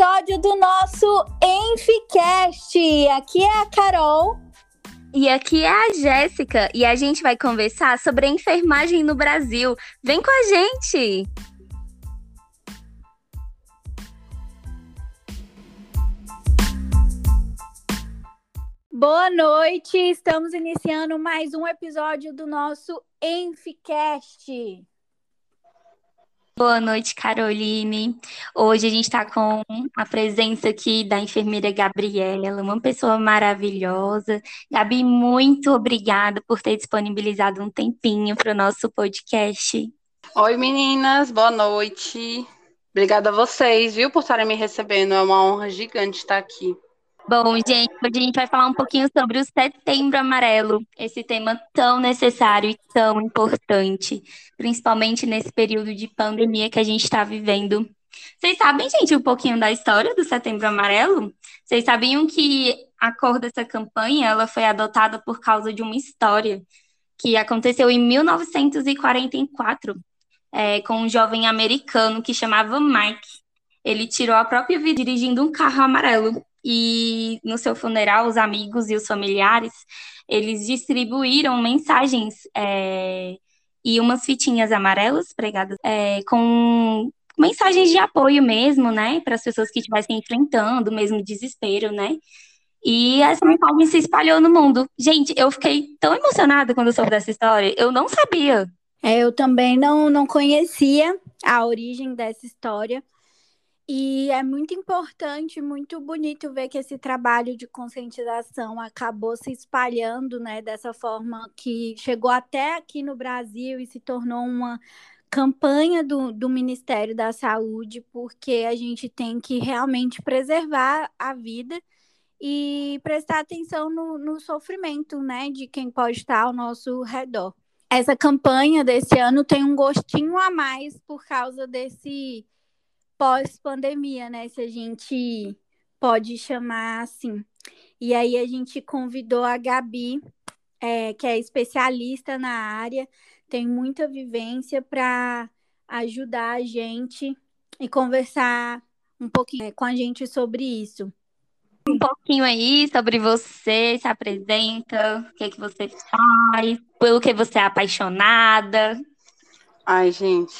episódio do nosso Enficast. Aqui é a Carol. E aqui é a Jéssica e a gente vai conversar sobre a enfermagem no Brasil. Vem com a gente! Boa noite, estamos iniciando mais um episódio do nosso Enficast. Boa noite, Caroline. Hoje a gente está com a presença aqui da enfermeira Gabriela, uma pessoa maravilhosa. Gabi, muito obrigada por ter disponibilizado um tempinho para o nosso podcast. Oi, meninas, boa noite. Obrigada a vocês, viu, por estarem me recebendo. É uma honra gigante estar aqui. Bom, gente, hoje a gente vai falar um pouquinho sobre o Setembro Amarelo, esse tema tão necessário e tão importante, principalmente nesse período de pandemia que a gente está vivendo. Vocês sabem, gente, um pouquinho da história do Setembro Amarelo? Vocês sabiam que a cor dessa campanha ela foi adotada por causa de uma história que aconteceu em 1944 é, com um jovem americano que chamava Mike. Ele tirou a própria vida dirigindo um carro amarelo e no seu funeral, os amigos e os familiares, eles distribuíram mensagens é, e umas fitinhas amarelas pregadas é, com mensagens de apoio mesmo, né, para as pessoas que estivessem enfrentando mesmo desespero, né, e essa mensagem se espalhou no mundo. Gente, eu fiquei tão emocionada quando soube dessa história, eu não sabia. É, eu também não, não conhecia a origem dessa história, e é muito importante, muito bonito ver que esse trabalho de conscientização acabou se espalhando, né, dessa forma que chegou até aqui no Brasil e se tornou uma campanha do, do Ministério da Saúde, porque a gente tem que realmente preservar a vida e prestar atenção no, no sofrimento, né, de quem pode estar ao nosso redor. Essa campanha desse ano tem um gostinho a mais por causa desse pós-pandemia, né? Se a gente pode chamar assim. E aí a gente convidou a Gabi, é, que é especialista na área, tem muita vivência para ajudar a gente e conversar um pouquinho é, com a gente sobre isso. Um pouquinho aí sobre você, se apresenta, o que, é que você faz, pelo que você é apaixonada. Ai, gente,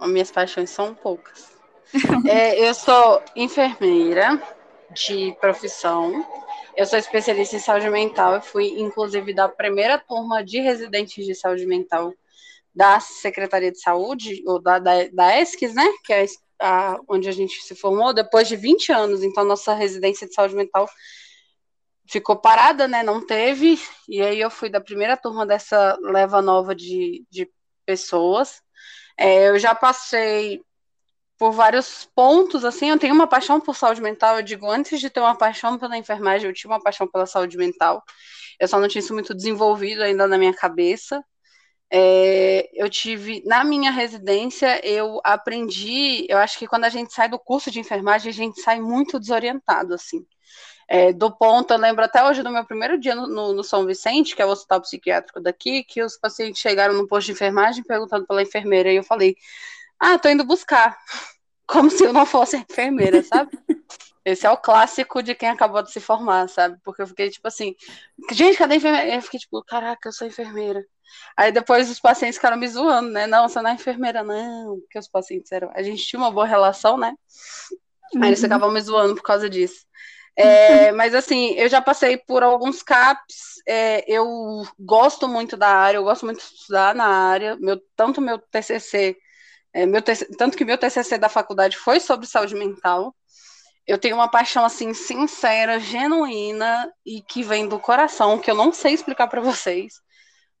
minhas paixões são poucas. É, eu sou enfermeira de profissão. Eu sou especialista em saúde mental. Eu fui, inclusive, da primeira turma de residentes de saúde mental da Secretaria de Saúde, ou da, da, da ESCS, né? Que é a, onde a gente se formou, depois de 20 anos. Então, nossa residência de saúde mental ficou parada, né? Não teve. E aí eu fui da primeira turma dessa leva nova de, de pessoas. É, eu já passei por vários pontos, assim, eu tenho uma paixão por saúde mental, eu digo, antes de ter uma paixão pela enfermagem, eu tinha uma paixão pela saúde mental, eu só não tinha isso muito desenvolvido ainda na minha cabeça, é, eu tive, na minha residência, eu aprendi, eu acho que quando a gente sai do curso de enfermagem, a gente sai muito desorientado, assim, é, do ponto, eu lembro até hoje do meu primeiro dia no, no, São Vicente, que é o hospital psiquiátrico daqui, que os pacientes chegaram no posto de enfermagem perguntando pela enfermeira, e eu falei, ah, tô indo buscar. Como se eu não fosse enfermeira, sabe? Esse é o clássico de quem acabou de se formar, sabe? Porque eu fiquei tipo assim, gente, cadê a enfermeira? Eu fiquei tipo, caraca, eu sou enfermeira. Aí depois os pacientes ficaram me zoando, né? Não, você não é enfermeira, não. Porque os pacientes eram. A gente tinha uma boa relação, né? Aí eles uhum. ficavam me zoando por causa disso. É, mas assim, eu já passei por alguns CAPs, é, eu gosto muito da área, eu gosto muito de estudar na área, meu, tanto meu TCC é, meu tanto que meu TCC da faculdade foi sobre saúde mental. Eu tenho uma paixão assim sincera, genuína e que vem do coração, que eu não sei explicar para vocês,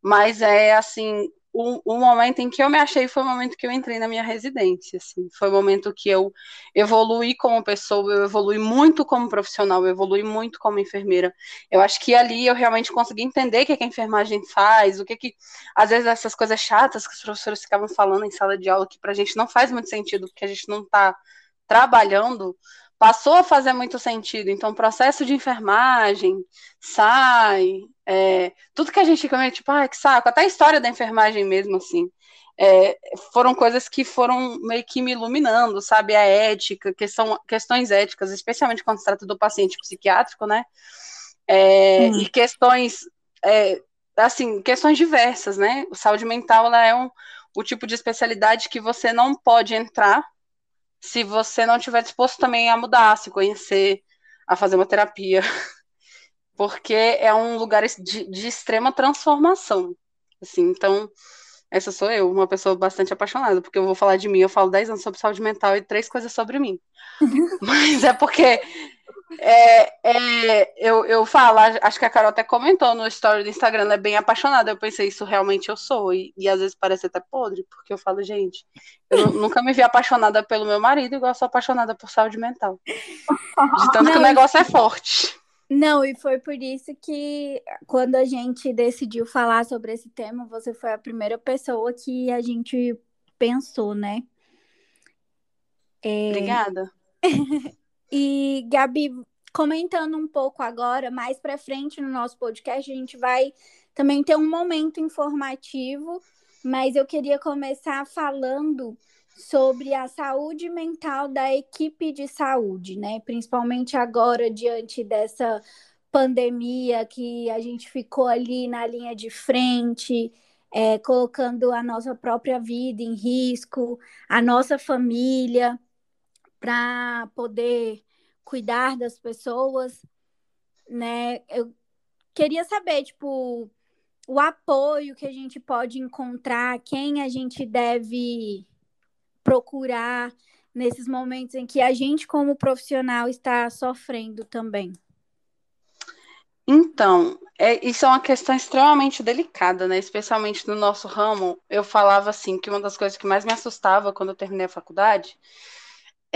mas é assim o, o, momento em que eu me achei foi o momento que eu entrei na minha residência. Assim. Foi o momento que eu evolui como pessoa, eu evolui muito como profissional, eu evolui muito como enfermeira. Eu acho que ali eu realmente consegui entender o que, é que a enfermagem faz, o que que. Às vezes essas coisas chatas que os professores ficavam falando em sala de aula que para a gente não faz muito sentido, porque a gente não está trabalhando passou a fazer muito sentido. Então, processo de enfermagem sai, é, tudo que a gente comenta, tipo, ah, que saco, até a história da enfermagem mesmo, assim. é, foram coisas que foram meio que me iluminando, sabe? A ética, que são questões éticas, especialmente quando se trata do paciente psiquiátrico, né? É, hum. E questões, é, assim, questões diversas, né? Saúde mental ela é um, o tipo de especialidade que você não pode entrar se você não estiver disposto também a mudar, a se conhecer, a fazer uma terapia, porque é um lugar de, de extrema transformação. Assim, então, essa sou eu, uma pessoa bastante apaixonada, porque eu vou falar de mim, eu falo 10 anos sobre saúde mental e três coisas sobre mim. Mas é porque é, é, eu, eu falo, acho que a Carol até comentou no story do Instagram, ela é bem apaixonada. Eu pensei, isso realmente eu sou. E, e às vezes parece até podre, porque eu falo, gente, eu nunca me vi apaixonada pelo meu marido, igual eu sou apaixonada por saúde mental. De tanto Não, que o negócio é forte. Não, e foi por isso que quando a gente decidiu falar sobre esse tema, você foi a primeira pessoa que a gente pensou, né? É... Obrigada. e, Gabi, comentando um pouco agora, mais para frente no nosso podcast, a gente vai também ter um momento informativo, mas eu queria começar falando sobre a saúde mental da equipe de saúde, né? Principalmente agora, diante dessa pandemia que a gente ficou ali na linha de frente, é, colocando a nossa própria vida em risco, a nossa família, para poder cuidar das pessoas, né? Eu queria saber, tipo, o apoio que a gente pode encontrar, quem a gente deve procurar nesses momentos em que a gente, como profissional, está sofrendo também? Então, é, isso é uma questão extremamente delicada, né? Especialmente no nosso ramo. Eu falava assim que uma das coisas que mais me assustava quando eu terminei a faculdade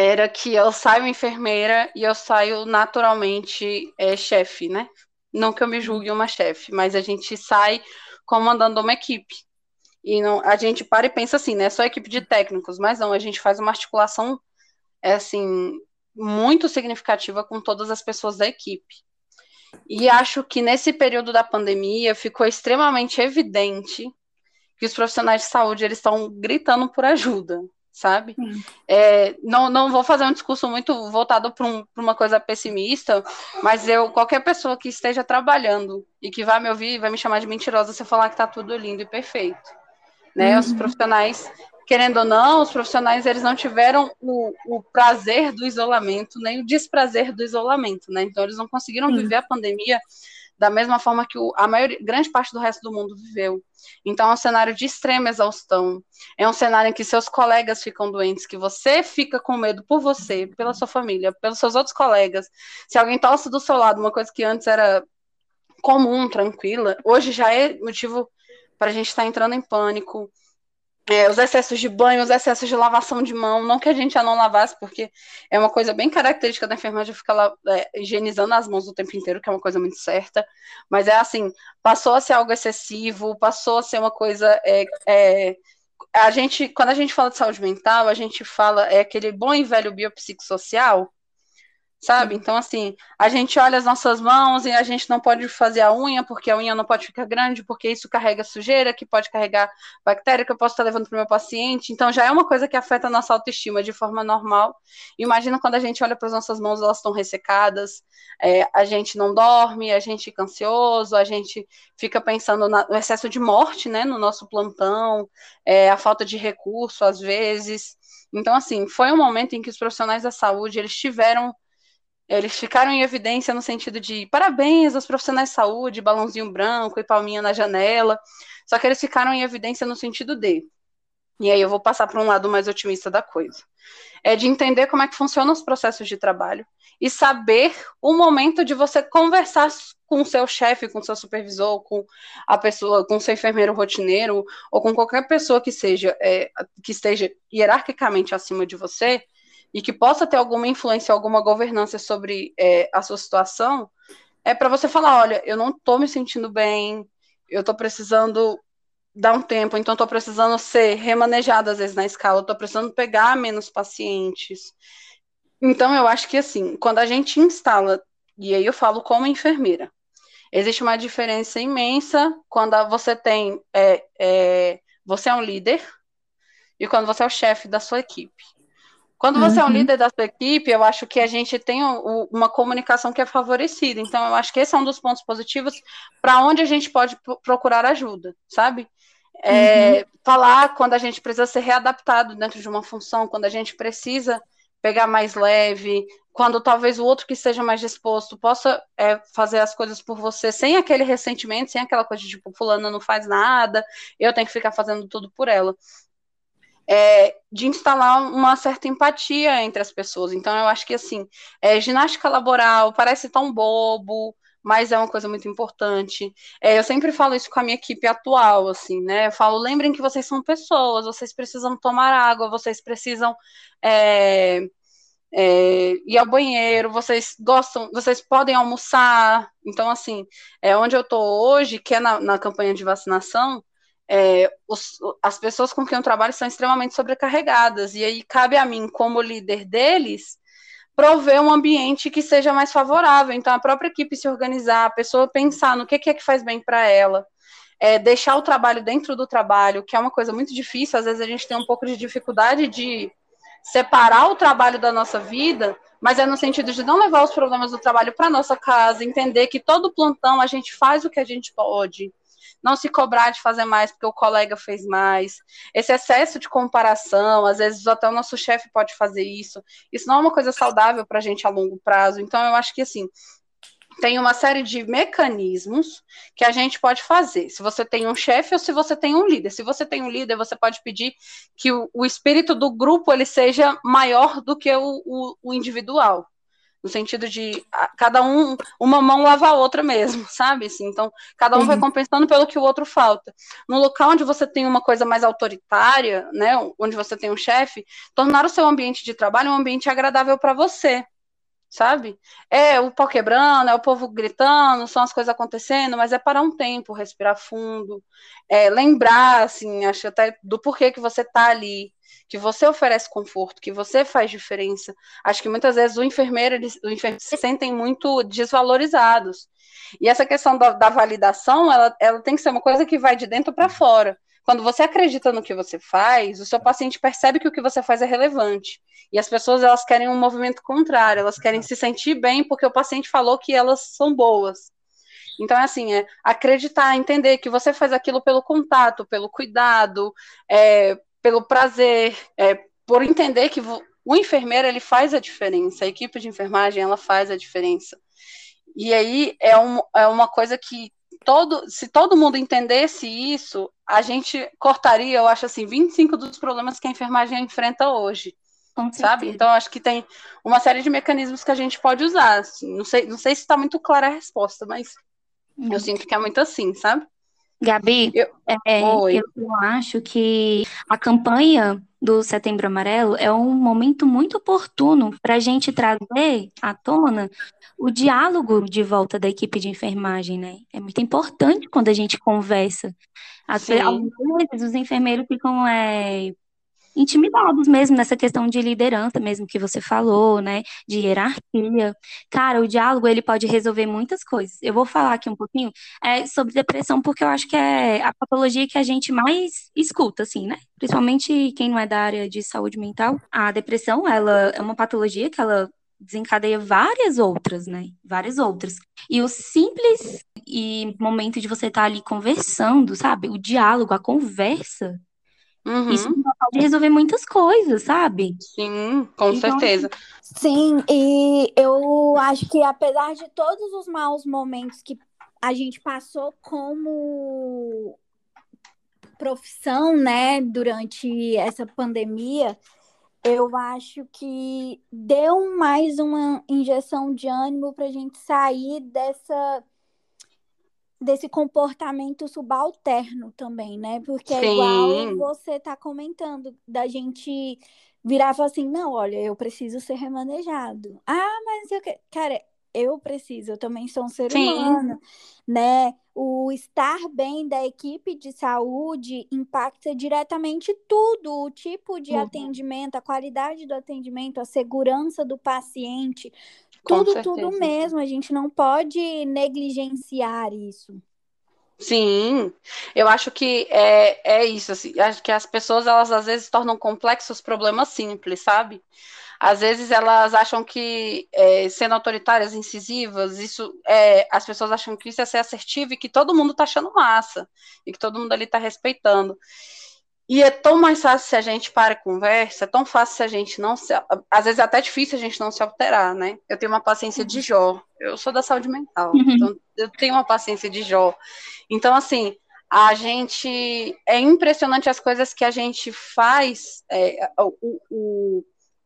era que eu saio enfermeira e eu saio naturalmente é, chefe, né? Não que eu me julgue uma chefe, mas a gente sai comandando uma equipe. E não, a gente para e pensa assim, né? Só equipe de técnicos, mas não, a gente faz uma articulação é, assim muito significativa com todas as pessoas da equipe. E acho que nesse período da pandemia ficou extremamente evidente que os profissionais de saúde eles estão gritando por ajuda, sabe? É, não, não vou fazer um discurso muito voltado para um, uma coisa pessimista, mas eu qualquer pessoa que esteja trabalhando e que vai me ouvir vai me chamar de mentirosa se eu falar que está tudo lindo e perfeito né? Uhum. Os profissionais, querendo ou não, os profissionais eles não tiveram o, o prazer do isolamento, nem o desprazer do isolamento, né? Então eles não conseguiram viver a pandemia da mesma forma que o, a maior, grande parte do resto do mundo viveu. Então é um cenário de extrema exaustão. É um cenário em que seus colegas ficam doentes, que você fica com medo por você, pela sua família, pelos seus outros colegas. Se alguém tosse do seu lado, uma coisa que antes era comum, tranquila, hoje já é motivo para a gente estar tá entrando em pânico. É, os excessos de banho, os excessos de lavação de mão, não que a gente já não lavasse, porque é uma coisa bem característica da enfermagem ficar é, higienizando as mãos o tempo inteiro, que é uma coisa muito certa, mas é assim, passou a ser algo excessivo, passou a ser uma coisa. É, é, a gente, quando a gente fala de saúde mental, a gente fala é aquele bom e velho biopsicossocial, sabe? Então, assim, a gente olha as nossas mãos e a gente não pode fazer a unha, porque a unha não pode ficar grande, porque isso carrega sujeira, que pode carregar bactéria que eu posso estar levando para o meu paciente. Então, já é uma coisa que afeta a nossa autoestima de forma normal. Imagina quando a gente olha para as nossas mãos, elas estão ressecadas, é, a gente não dorme, a gente fica ansioso, a gente fica pensando na, no excesso de morte, né, no nosso plantão, é, a falta de recurso, às vezes. Então, assim, foi um momento em que os profissionais da saúde, eles tiveram eles ficaram em evidência no sentido de parabéns aos profissionais de saúde, balãozinho branco e palminha na janela. Só que eles ficaram em evidência no sentido de. E aí eu vou passar para um lado mais otimista da coisa. É de entender como é que funcionam os processos de trabalho e saber o momento de você conversar com o seu chefe, com o seu supervisor, com a pessoa, com o seu enfermeiro rotineiro, ou com qualquer pessoa que seja é, que esteja hierarquicamente acima de você, e que possa ter alguma influência, alguma governança sobre é, a sua situação, é para você falar, olha, eu não estou me sentindo bem, eu estou precisando dar um tempo, então estou precisando ser remanejada às vezes na escala, estou precisando pegar menos pacientes. Então eu acho que assim, quando a gente instala, e aí eu falo como enfermeira, existe uma diferença imensa quando você tem, é, é, você é um líder, e quando você é o chefe da sua equipe. Quando você uhum. é um uhum. líder da sua equipe, eu acho que a gente tem uma comunicação que é favorecida. Então, eu acho que esse é um dos pontos positivos para onde a gente pode procurar ajuda, sabe? É, uhum. Falar quando a gente precisa ser readaptado dentro de uma função, quando a gente precisa pegar mais leve, quando talvez o outro que seja mais disposto possa é, fazer as coisas por você sem aquele ressentimento, sem aquela coisa de tipo, fulana não faz nada, eu tenho que ficar fazendo tudo por ela é, de instalar uma certa empatia entre as pessoas. Então, eu acho que, assim, é, ginástica laboral parece tão bobo, mas é uma coisa muito importante. É, eu sempre falo isso com a minha equipe atual, assim, né? Eu falo, lembrem que vocês são pessoas, vocês precisam tomar água, vocês precisam é, é, ir ao banheiro, vocês gostam, vocês podem almoçar. Então, assim, é onde eu estou hoje, que é na, na campanha de vacinação, é, os, as pessoas com quem eu trabalho são extremamente sobrecarregadas, e aí cabe a mim, como líder deles, prover um ambiente que seja mais favorável. Então, a própria equipe se organizar, a pessoa pensar no que, é que faz bem para ela, é, deixar o trabalho dentro do trabalho, que é uma coisa muito difícil, às vezes a gente tem um pouco de dificuldade de separar o trabalho da nossa vida, mas é no sentido de não levar os problemas do trabalho para nossa casa, entender que todo plantão a gente faz o que a gente pode, não se cobrar de fazer mais porque o colega fez mais. Esse excesso de comparação, às vezes até o nosso chefe pode fazer isso. Isso não é uma coisa saudável para a gente a longo prazo. Então, eu acho que assim. Tem uma série de mecanismos que a gente pode fazer. Se você tem um chefe ou se você tem um líder. Se você tem um líder, você pode pedir que o, o espírito do grupo ele seja maior do que o, o, o individual no sentido de cada um, uma mão lava a outra mesmo, sabe? Assim, então, cada um uhum. vai compensando pelo que o outro falta. No local onde você tem uma coisa mais autoritária, né, onde você tem um chefe, tornar o seu ambiente de trabalho um ambiente agradável para você, sabe? É o pau quebrando, é o povo gritando, são as coisas acontecendo, mas é para um tempo, respirar fundo, é, lembrar, assim, acho até do porquê que você tá ali, que você oferece conforto, que você faz diferença. Acho que muitas vezes o enfermeiro, eles, o enfermeiro se sentem muito desvalorizados. E essa questão da, da validação, ela, ela tem que ser uma coisa que vai de dentro para fora. Quando você acredita no que você faz, o seu paciente percebe que o que você faz é relevante. E as pessoas elas querem um movimento contrário, elas querem se sentir bem porque o paciente falou que elas são boas. Então, é assim, é acreditar, entender que você faz aquilo pelo contato, pelo cuidado, é, pelo prazer, é, por entender que o enfermeiro ele faz a diferença, a equipe de enfermagem ela faz a diferença. E aí é, um, é uma coisa que todo, se todo mundo entendesse isso, a gente cortaria, eu acho assim, 25 dos problemas que a enfermagem enfrenta hoje. Sabe? Então, acho que tem uma série de mecanismos que a gente pode usar. Assim. Não, sei, não sei se está muito clara a resposta, mas uhum. eu sinto que é muito assim, sabe? Gabi, eu, é, eu, eu acho que a campanha do Setembro Amarelo é um momento muito oportuno para a gente trazer à tona o diálogo de volta da equipe de enfermagem, né? É muito importante quando a gente conversa. Às vezes, os enfermeiros ficam é, intimidados mesmo nessa questão de liderança mesmo que você falou, né, de hierarquia. Cara, o diálogo ele pode resolver muitas coisas. Eu vou falar aqui um pouquinho é, sobre depressão porque eu acho que é a patologia que a gente mais escuta, assim, né? Principalmente quem não é da área de saúde mental. A depressão, ela é uma patologia que ela desencadeia várias outras, né? Várias outras. E o simples e momento de você estar tá ali conversando, sabe? O diálogo, a conversa, Uhum. Isso pode resolver muitas coisas, sabe? Sim, com então, certeza. Sim, e eu acho que apesar de todos os maus momentos que a gente passou como profissão, né, durante essa pandemia, eu acho que deu mais uma injeção de ânimo para a gente sair dessa desse comportamento subalterno também, né? Porque é Sim. igual você tá comentando, da gente virar falar assim, não, olha, eu preciso ser remanejado. Ah, mas eu quero... Cara, eu preciso, eu também sou um ser Sim. humano, né? O estar bem da equipe de saúde impacta diretamente tudo, o tipo de uhum. atendimento, a qualidade do atendimento, a segurança do paciente, tudo, tudo mesmo. A gente não pode negligenciar isso. Sim, eu acho que é, é isso, assim, acho que as pessoas, elas às vezes tornam complexos problemas simples, sabe? Às vezes elas acham que é, sendo autoritárias, incisivas, isso é, as pessoas acham que isso é ser assertivo e que todo mundo tá achando massa, e que todo mundo ali tá respeitando. E é tão mais fácil se a gente para e conversa, é tão fácil se a gente não se. Às vezes é até difícil a gente não se alterar, né? Eu tenho uma paciência de Jó. Eu sou da saúde mental, uhum. então eu tenho uma paciência de Jó. Então, assim, a gente. É impressionante as coisas que a gente faz, é, o, o,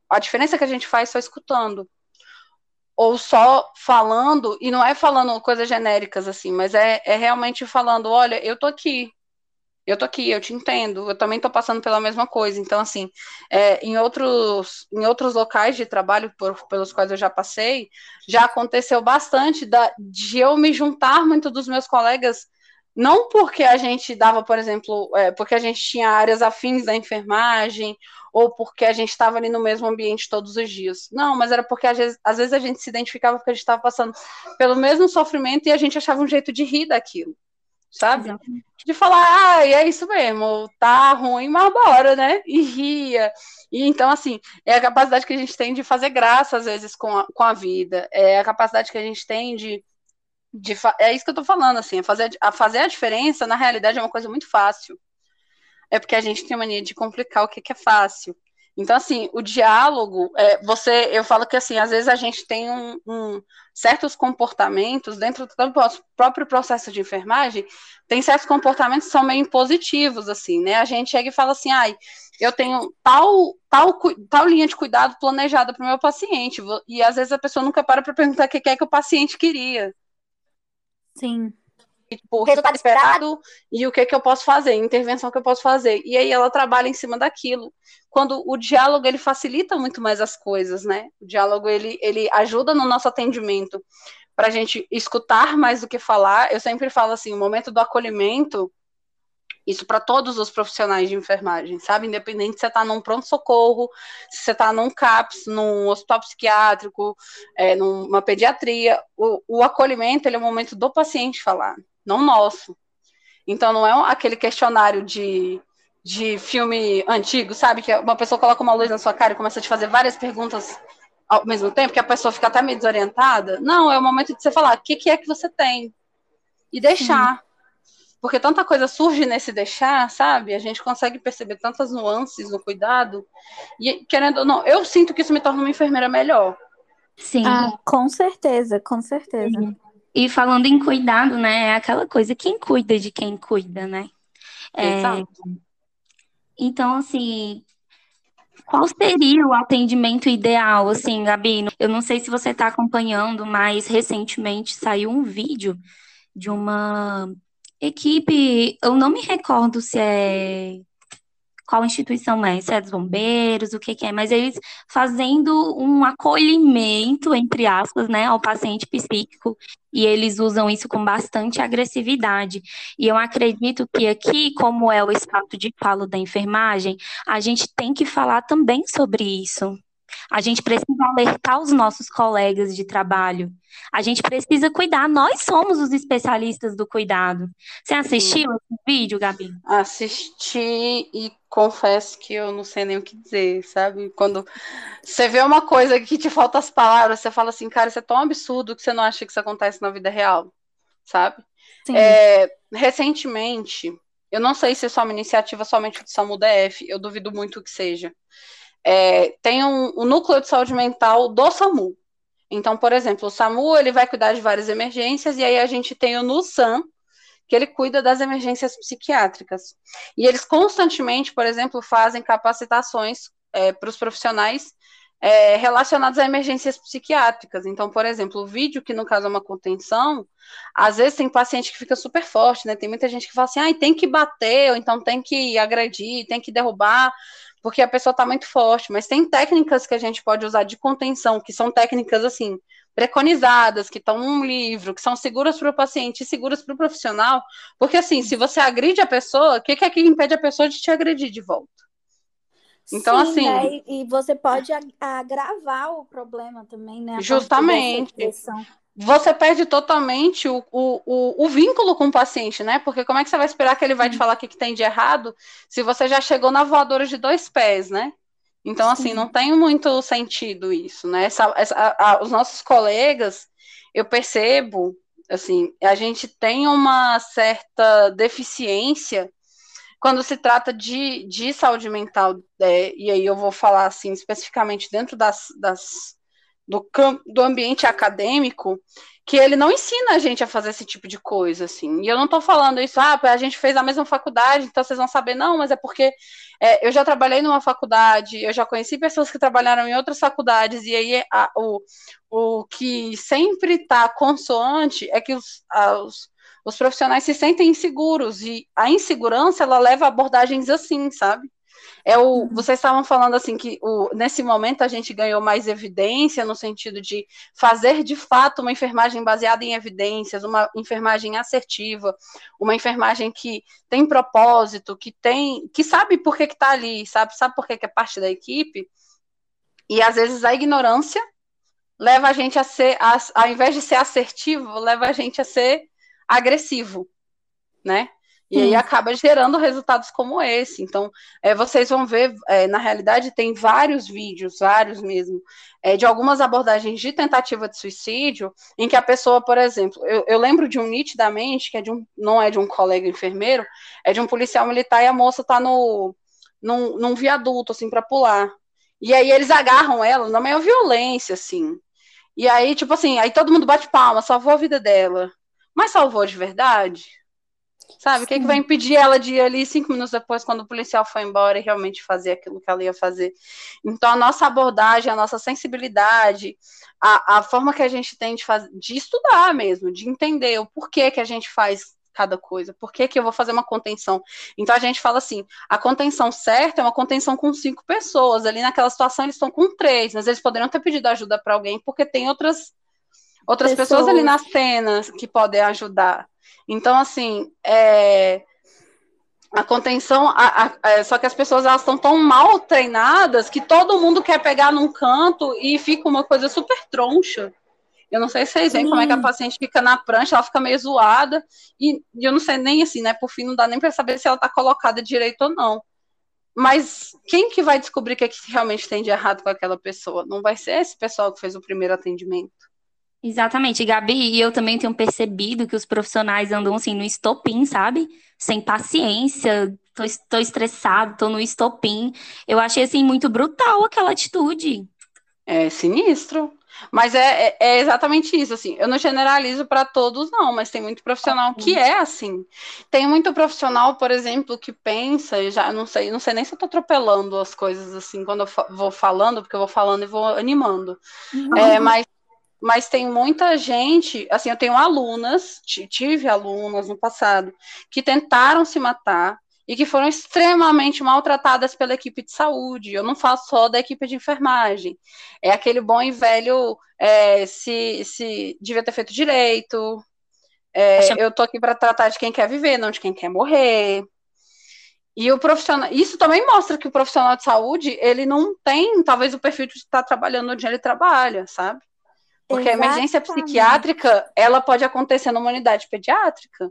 a diferença que a gente faz só escutando. Ou só falando, e não é falando coisas genéricas assim, mas é, é realmente falando: olha, eu tô aqui, eu tô aqui, eu te entendo, eu também tô passando pela mesma coisa. Então, assim, é, em, outros, em outros locais de trabalho por, pelos quais eu já passei, já aconteceu bastante da, de eu me juntar muito dos meus colegas, não porque a gente dava, por exemplo, é, porque a gente tinha áreas afins da enfermagem, ou porque a gente estava ali no mesmo ambiente todos os dias. Não, mas era porque às vezes, às vezes a gente se identificava porque a gente estava passando pelo mesmo sofrimento e a gente achava um jeito de rir daquilo sabe? Exatamente. De falar, ah, é isso mesmo, tá ruim, mas bora, né? E ria. E então, assim, é a capacidade que a gente tem de fazer graça, às vezes, com a, com a vida. É a capacidade que a gente tem de. de é isso que eu tô falando, assim, a fazer, a fazer a diferença, na realidade, é uma coisa muito fácil. É porque a gente tem mania de complicar o que, que é fácil. Então, assim, o diálogo, é, você, eu falo que assim, às vezes a gente tem um, um, certos comportamentos dentro do próprio processo de enfermagem, tem certos comportamentos que são meio impositivos, assim, né? A gente chega e fala assim, ai, eu tenho tal, tal, tal linha de cuidado planejada para o meu paciente, e às vezes a pessoa nunca para para perguntar o que é que o paciente queria. Sim tipo, o resultado esperado e o que, que eu posso fazer, intervenção que eu posso fazer. E aí ela trabalha em cima daquilo. Quando o diálogo ele facilita muito mais as coisas, né? O diálogo ele, ele ajuda no nosso atendimento para a gente escutar mais do que falar. Eu sempre falo assim, o momento do acolhimento isso para todos os profissionais de enfermagem, sabe? Independente se você está num pronto-socorro, se você está num CAPS, num hospital psiquiátrico, é, numa pediatria, o, o acolhimento é o momento do paciente falar não nosso. Então não é aquele questionário de, de filme antigo, sabe? Que uma pessoa coloca uma luz na sua cara e começa a te fazer várias perguntas ao mesmo tempo, que a pessoa fica até meio desorientada. Não, é o momento de você falar o que, que é que você tem. E deixar. Sim. Porque tanta coisa surge nesse deixar, sabe? A gente consegue perceber tantas nuances no cuidado. E, querendo ou não, eu sinto que isso me torna uma enfermeira melhor. Sim. Ah, com certeza, com certeza. Sim. E falando em cuidado, né? É aquela coisa, quem cuida de quem cuida, né? É, então, assim, qual seria o atendimento ideal, assim, Gabi? Eu não sei se você está acompanhando, mas recentemente saiu um vídeo de uma equipe, eu não me recordo se é qual instituição é, se é dos bombeiros, o que, que é, mas eles fazendo um acolhimento, entre aspas, né, ao paciente psíquico, e eles usam isso com bastante agressividade. E eu acredito que aqui, como é o espaço de falo da enfermagem, a gente tem que falar também sobre isso. A gente precisa alertar os nossos colegas de trabalho. A gente precisa cuidar. Nós somos os especialistas do cuidado. Você assistiu Sim. esse vídeo, Gabi? Assisti e confesso que eu não sei nem o que dizer, sabe? Quando você vê uma coisa que te falta as palavras, você fala assim, cara, isso é tão absurdo que você não acha que isso acontece na vida real, sabe? É, recentemente, eu não sei se é só uma iniciativa somente do SAMU DF, eu duvido muito que seja é, tem um, um, núcleo de saúde mental do SAMU. Então, por exemplo, o SAMU ele vai cuidar de várias emergências, e aí a gente tem o NUSAM, que ele cuida das emergências psiquiátricas. E eles constantemente, por exemplo, fazem capacitações é, para os profissionais é, relacionados a emergências psiquiátricas. Então, por exemplo, o vídeo, que no caso é uma contenção, às vezes tem paciente que fica super forte, né? Tem muita gente que fala assim, ah, tem que bater, ou então tem que agredir, tem que derrubar, porque a pessoa está muito forte, mas tem técnicas que a gente pode usar de contenção, que são técnicas assim, preconizadas, que estão num livro, que são seguras para o paciente e seguras para o profissional, porque assim, se você agride a pessoa, o que, que é que impede a pessoa de te agredir de volta? Então, Sim, assim. Né? E você pode agravar o problema também, né? Justamente. Você perde totalmente o, o, o, vínculo com o paciente, né? Porque como é que você vai esperar que ele vai te falar o que, que tem de errado se você já chegou na voadora de dois pés, né? Então, assim, Sim. assim, não tem muito sentido isso, né? Essa, essa, a, a, os nossos colegas, eu percebo, assim, a gente tem uma certa deficiência quando se trata de, de saúde mental, é, e aí eu vou falar, assim, especificamente dentro das, das do, do ambiente acadêmico, que ele não ensina a gente a fazer esse tipo de coisa, assim. E eu não estou falando isso, ah, a gente fez a mesma faculdade, então vocês vão saber, não, mas é porque é, eu já trabalhei numa faculdade, eu já conheci pessoas que trabalharam em outras faculdades, e aí a, o, o que sempre está consoante é que os, os, os profissionais se sentem inseguros, e a insegurança, ela leva a abordagens assim, sabe? É o, vocês estavam falando assim que o, nesse momento a gente ganhou mais evidência no sentido de fazer de fato uma enfermagem baseada em evidências, uma enfermagem assertiva, uma enfermagem que tem propósito, que tem, que sabe por que está ali, sabe, sabe por que, que é parte da equipe. E às vezes a ignorância leva a gente a ser, a, ao invés de ser assertivo, leva a gente a ser agressivo, né? E aí acaba gerando resultados como esse. Então, é, vocês vão ver, é, na realidade, tem vários vídeos, vários mesmo, é, de algumas abordagens de tentativa de suicídio, em que a pessoa, por exemplo, eu, eu, lembro de um nitidamente, que é de um, não é de um colega enfermeiro, é de um policial militar e a moça está no, num, num viaduto, assim, para pular. E aí eles agarram ela na maior violência, assim. E aí, tipo assim, aí todo mundo bate palma, salvou a vida dela. Mas salvou de verdade? Sabe? O que, que vai impedir ela de ir ali cinco minutos depois, quando o policial foi embora, e realmente fazer aquilo que ela ia fazer? Então, a nossa abordagem, a nossa sensibilidade, a, a forma que a gente tem de, fazer, de estudar mesmo, de entender o porquê que a gente faz cada coisa, por que, que eu vou fazer uma contenção? Então a gente fala assim: a contenção certa é uma contenção com cinco pessoas. Ali naquela situação eles estão com três, mas eles poderiam ter pedido ajuda para alguém, porque tem outras outras pessoas. pessoas ali nas cenas que podem ajudar. Então, assim, é, a contenção, a, a, é, só que as pessoas elas estão tão mal treinadas que todo mundo quer pegar num canto e fica uma coisa super troncha. Eu não sei se vocês veem como é que a paciente fica na prancha, ela fica meio zoada, e, e eu não sei nem assim, né? Por fim, não dá nem para saber se ela está colocada direito ou não. Mas quem que vai descobrir o que, é que realmente tem de errado com aquela pessoa? Não vai ser esse pessoal que fez o primeiro atendimento. Exatamente, Gabi, e eu também tenho percebido que os profissionais andam assim no estopim, sabe? Sem paciência, tô, tô estressado, tô no estopim. Eu achei assim muito brutal aquela atitude. É sinistro. Mas é, é, é exatamente isso, assim. Eu não generalizo para todos, não, mas tem muito profissional que é assim. Tem muito profissional, por exemplo, que pensa, já não sei, não sei nem se eu tô atropelando as coisas assim quando eu vou falando, porque eu vou falando e vou animando. Uhum. É, mas mas tem muita gente, assim, eu tenho alunas, tive alunas no passado, que tentaram se matar e que foram extremamente maltratadas pela equipe de saúde. Eu não falo só da equipe de enfermagem. É aquele bom e velho é, se, se devia ter feito direito. É, eu tô aqui para tratar de quem quer viver, não de quem quer morrer. E o profissional, isso também mostra que o profissional de saúde, ele não tem, talvez, o perfil de estar trabalhando onde ele trabalha, sabe? Porque Exatamente. a emergência psiquiátrica, ela pode acontecer numa unidade pediátrica.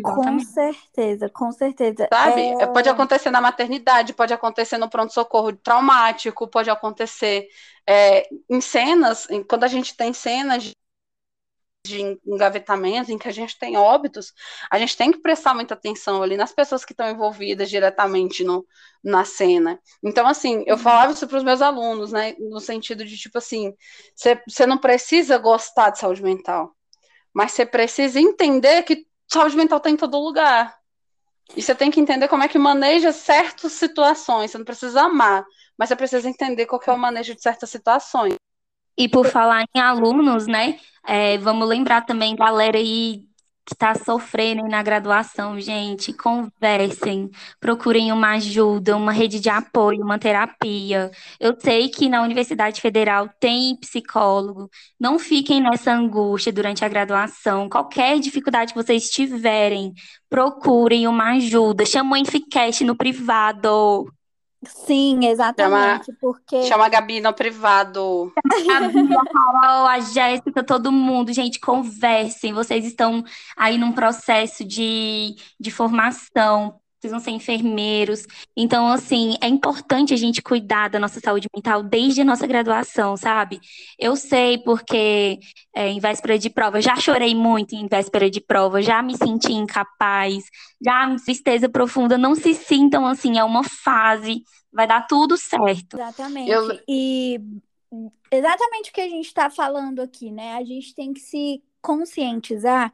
Com certeza, com certeza. Sabe? É... Pode acontecer na maternidade, pode acontecer no pronto-socorro traumático, pode acontecer é, em cenas, quando a gente tem cenas de de engavetamento, em que a gente tem óbitos, a gente tem que prestar muita atenção ali nas pessoas que estão envolvidas diretamente no, na cena. Então, assim, eu uhum. falava isso para os meus alunos, né, no sentido de, tipo assim, você não precisa gostar de saúde mental, mas você precisa entender que saúde mental está em todo lugar. E você tem que entender como é que maneja certas situações. Você não precisa amar, mas você precisa entender qual é o manejo de certas situações. E por falar em alunos, né? É, vamos lembrar também, galera aí que está sofrendo na graduação, gente, conversem, procurem uma ajuda, uma rede de apoio, uma terapia. Eu sei que na Universidade Federal tem psicólogo. Não fiquem nessa angústia durante a graduação. Qualquer dificuldade que vocês tiverem, procurem uma ajuda. Chama o Enficast no privado. Sim, exatamente, Chama, porque chama a Gabi no privado. A Bia, a Carol, a Jéssica, todo mundo, gente, conversem. Vocês estão aí num processo de, de formação, vão ser enfermeiros. Então, assim, é importante a gente cuidar da nossa saúde mental desde a nossa graduação, sabe? Eu sei porque é, em véspera de prova, já chorei muito em véspera de prova, já me senti incapaz, já tristeza profunda. Não se sintam assim, é uma fase, vai dar tudo certo. Exatamente. Eu... E exatamente o que a gente está falando aqui, né? A gente tem que se conscientizar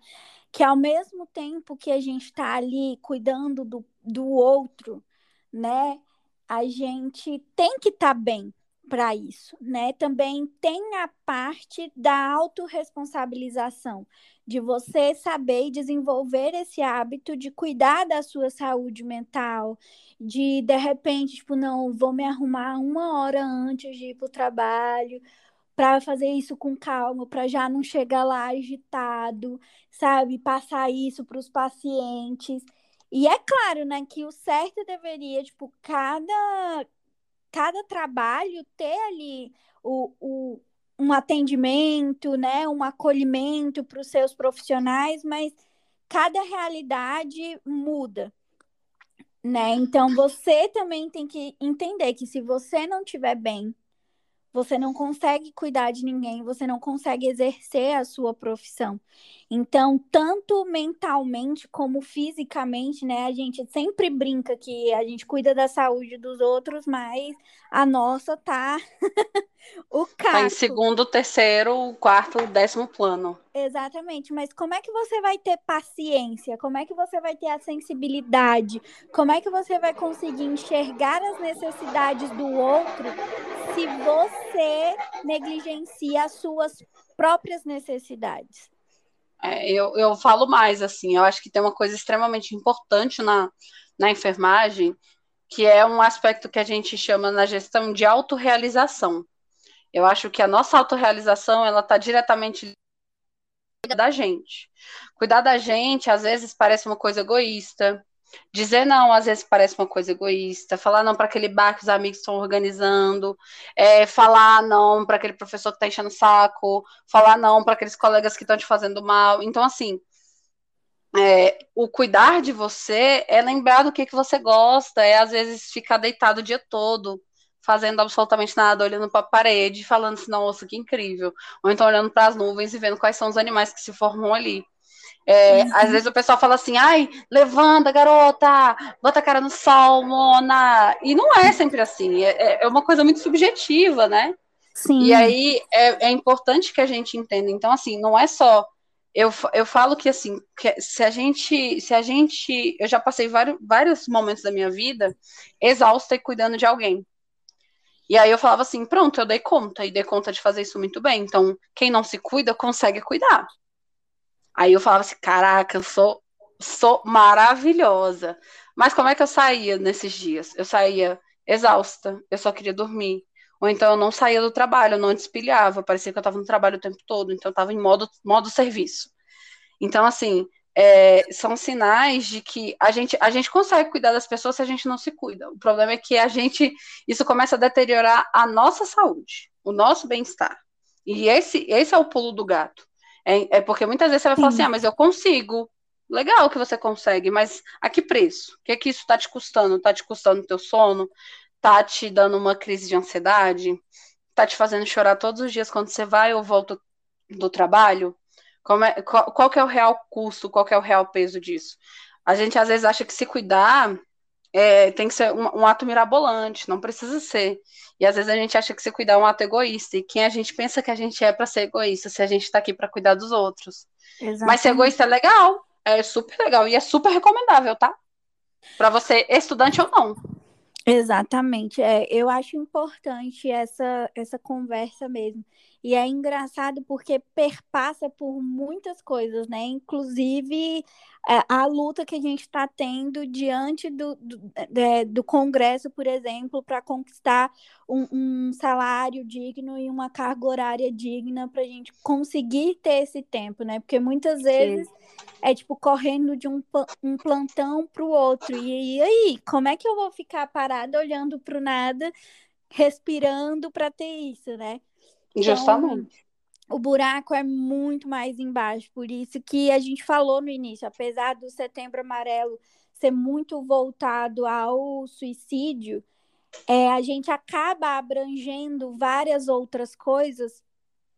que ao mesmo tempo que a gente está ali cuidando do, do outro, né, a gente tem que estar tá bem para isso, né? Também tem a parte da autorresponsabilização, de você saber e desenvolver esse hábito de cuidar da sua saúde mental, de de repente, tipo, não, vou me arrumar uma hora antes de ir para o trabalho, para fazer isso com calma, para já não chegar lá agitado, sabe? Passar isso para os pacientes. E é claro, né, que o certo deveria, tipo, cada, cada trabalho ter ali o, o, um atendimento, né, um acolhimento para os seus profissionais, mas cada realidade muda, né? Então você também tem que entender que se você não estiver bem você não consegue cuidar de ninguém, você não consegue exercer a sua profissão. Então, tanto mentalmente como fisicamente, né? A gente sempre brinca que a gente cuida da saúde dos outros, mas a nossa tá o caso. Tá em segundo, terceiro, quarto, décimo plano. Exatamente, mas como é que você vai ter paciência? Como é que você vai ter a sensibilidade? Como é que você vai conseguir enxergar as necessidades do outro se você negligencia as suas próprias necessidades? É, eu, eu falo mais assim, eu acho que tem uma coisa extremamente importante na, na enfermagem, que é um aspecto que a gente chama na gestão de autorrealização. Eu acho que a nossa autorrealização ela está diretamente da gente. Cuidar da gente, às vezes, parece uma coisa egoísta. Dizer não, às vezes, parece uma coisa egoísta. Falar não para aquele bar que os amigos estão organizando. É, falar não para aquele professor que está enchendo o saco. Falar não para aqueles colegas que estão te fazendo mal. Então, assim, é, o cuidar de você é lembrar do que, que você gosta. É, às vezes, ficar deitado o dia todo fazendo absolutamente nada, olhando para a parede, falando assim, nossa, que incrível. Ou então olhando para as nuvens e vendo quais são os animais que se formam ali. É, uhum. Às vezes o pessoal fala assim, ai, levanta, garota, bota a cara no sol, Mona. E não é sempre assim, é, é uma coisa muito subjetiva, né? Sim. E aí é, é importante que a gente entenda. Então, assim, não é só eu, eu falo que assim, que se a gente, se a gente, eu já passei vários, vários momentos da minha vida exausta e cuidando de alguém. E aí eu falava assim, pronto, eu dei conta, e dei conta de fazer isso muito bem. Então, quem não se cuida, consegue cuidar. Aí eu falava assim, caraca, eu sou, sou maravilhosa. Mas como é que eu saía nesses dias? Eu saía exausta, eu só queria dormir. Ou então eu não saía do trabalho, eu não despilhava, parecia que eu estava no trabalho o tempo todo, então eu estava em modo, modo serviço. Então, assim, é, são sinais de que a gente, a gente consegue cuidar das pessoas se a gente não se cuida. O problema é que a gente, isso começa a deteriorar a nossa saúde, o nosso bem-estar. E esse, esse é o pulo do gato. É, é porque muitas vezes você vai Sim. falar assim, ah, mas eu consigo. Legal que você consegue, mas a que preço? O que é que isso está te custando? Está te custando o teu sono? Está te dando uma crise de ansiedade? Está te fazendo chorar todos os dias quando você vai ou volta do trabalho? É, qual, qual que é o real custo, qual é o real peso disso? A gente às vezes acha que se cuidar é, tem que ser um, um, ato mirabolante, não precisa ser. E às vezes a gente acha que se cuidar é um ato egoísta. E quem a gente pensa que a gente é para ser egoísta, se a gente está aqui para cuidar dos outros. Exatamente. Mas ser egoísta é legal, é super legal e é super recomendável, tá? Para você, estudante ou não. Exatamente. É, eu acho importante essa, essa conversa mesmo. E é engraçado porque perpassa por muitas coisas, né? Inclusive é, a luta que a gente está tendo diante do, do, é, do Congresso, por exemplo, para conquistar um, um, salário digno e uma carga horária digna para a gente conseguir ter esse tempo, né? Porque muitas vezes Sim. é tipo correndo de um, um plantão para o outro. E, e aí, como é que eu vou ficar parada olhando para o nada, respirando para ter isso, né? Então, Justamente. O buraco é muito mais embaixo, por isso que a gente falou no início, apesar do setembro amarelo ser muito voltado ao suicídio, é, a gente acaba abrangendo várias outras coisas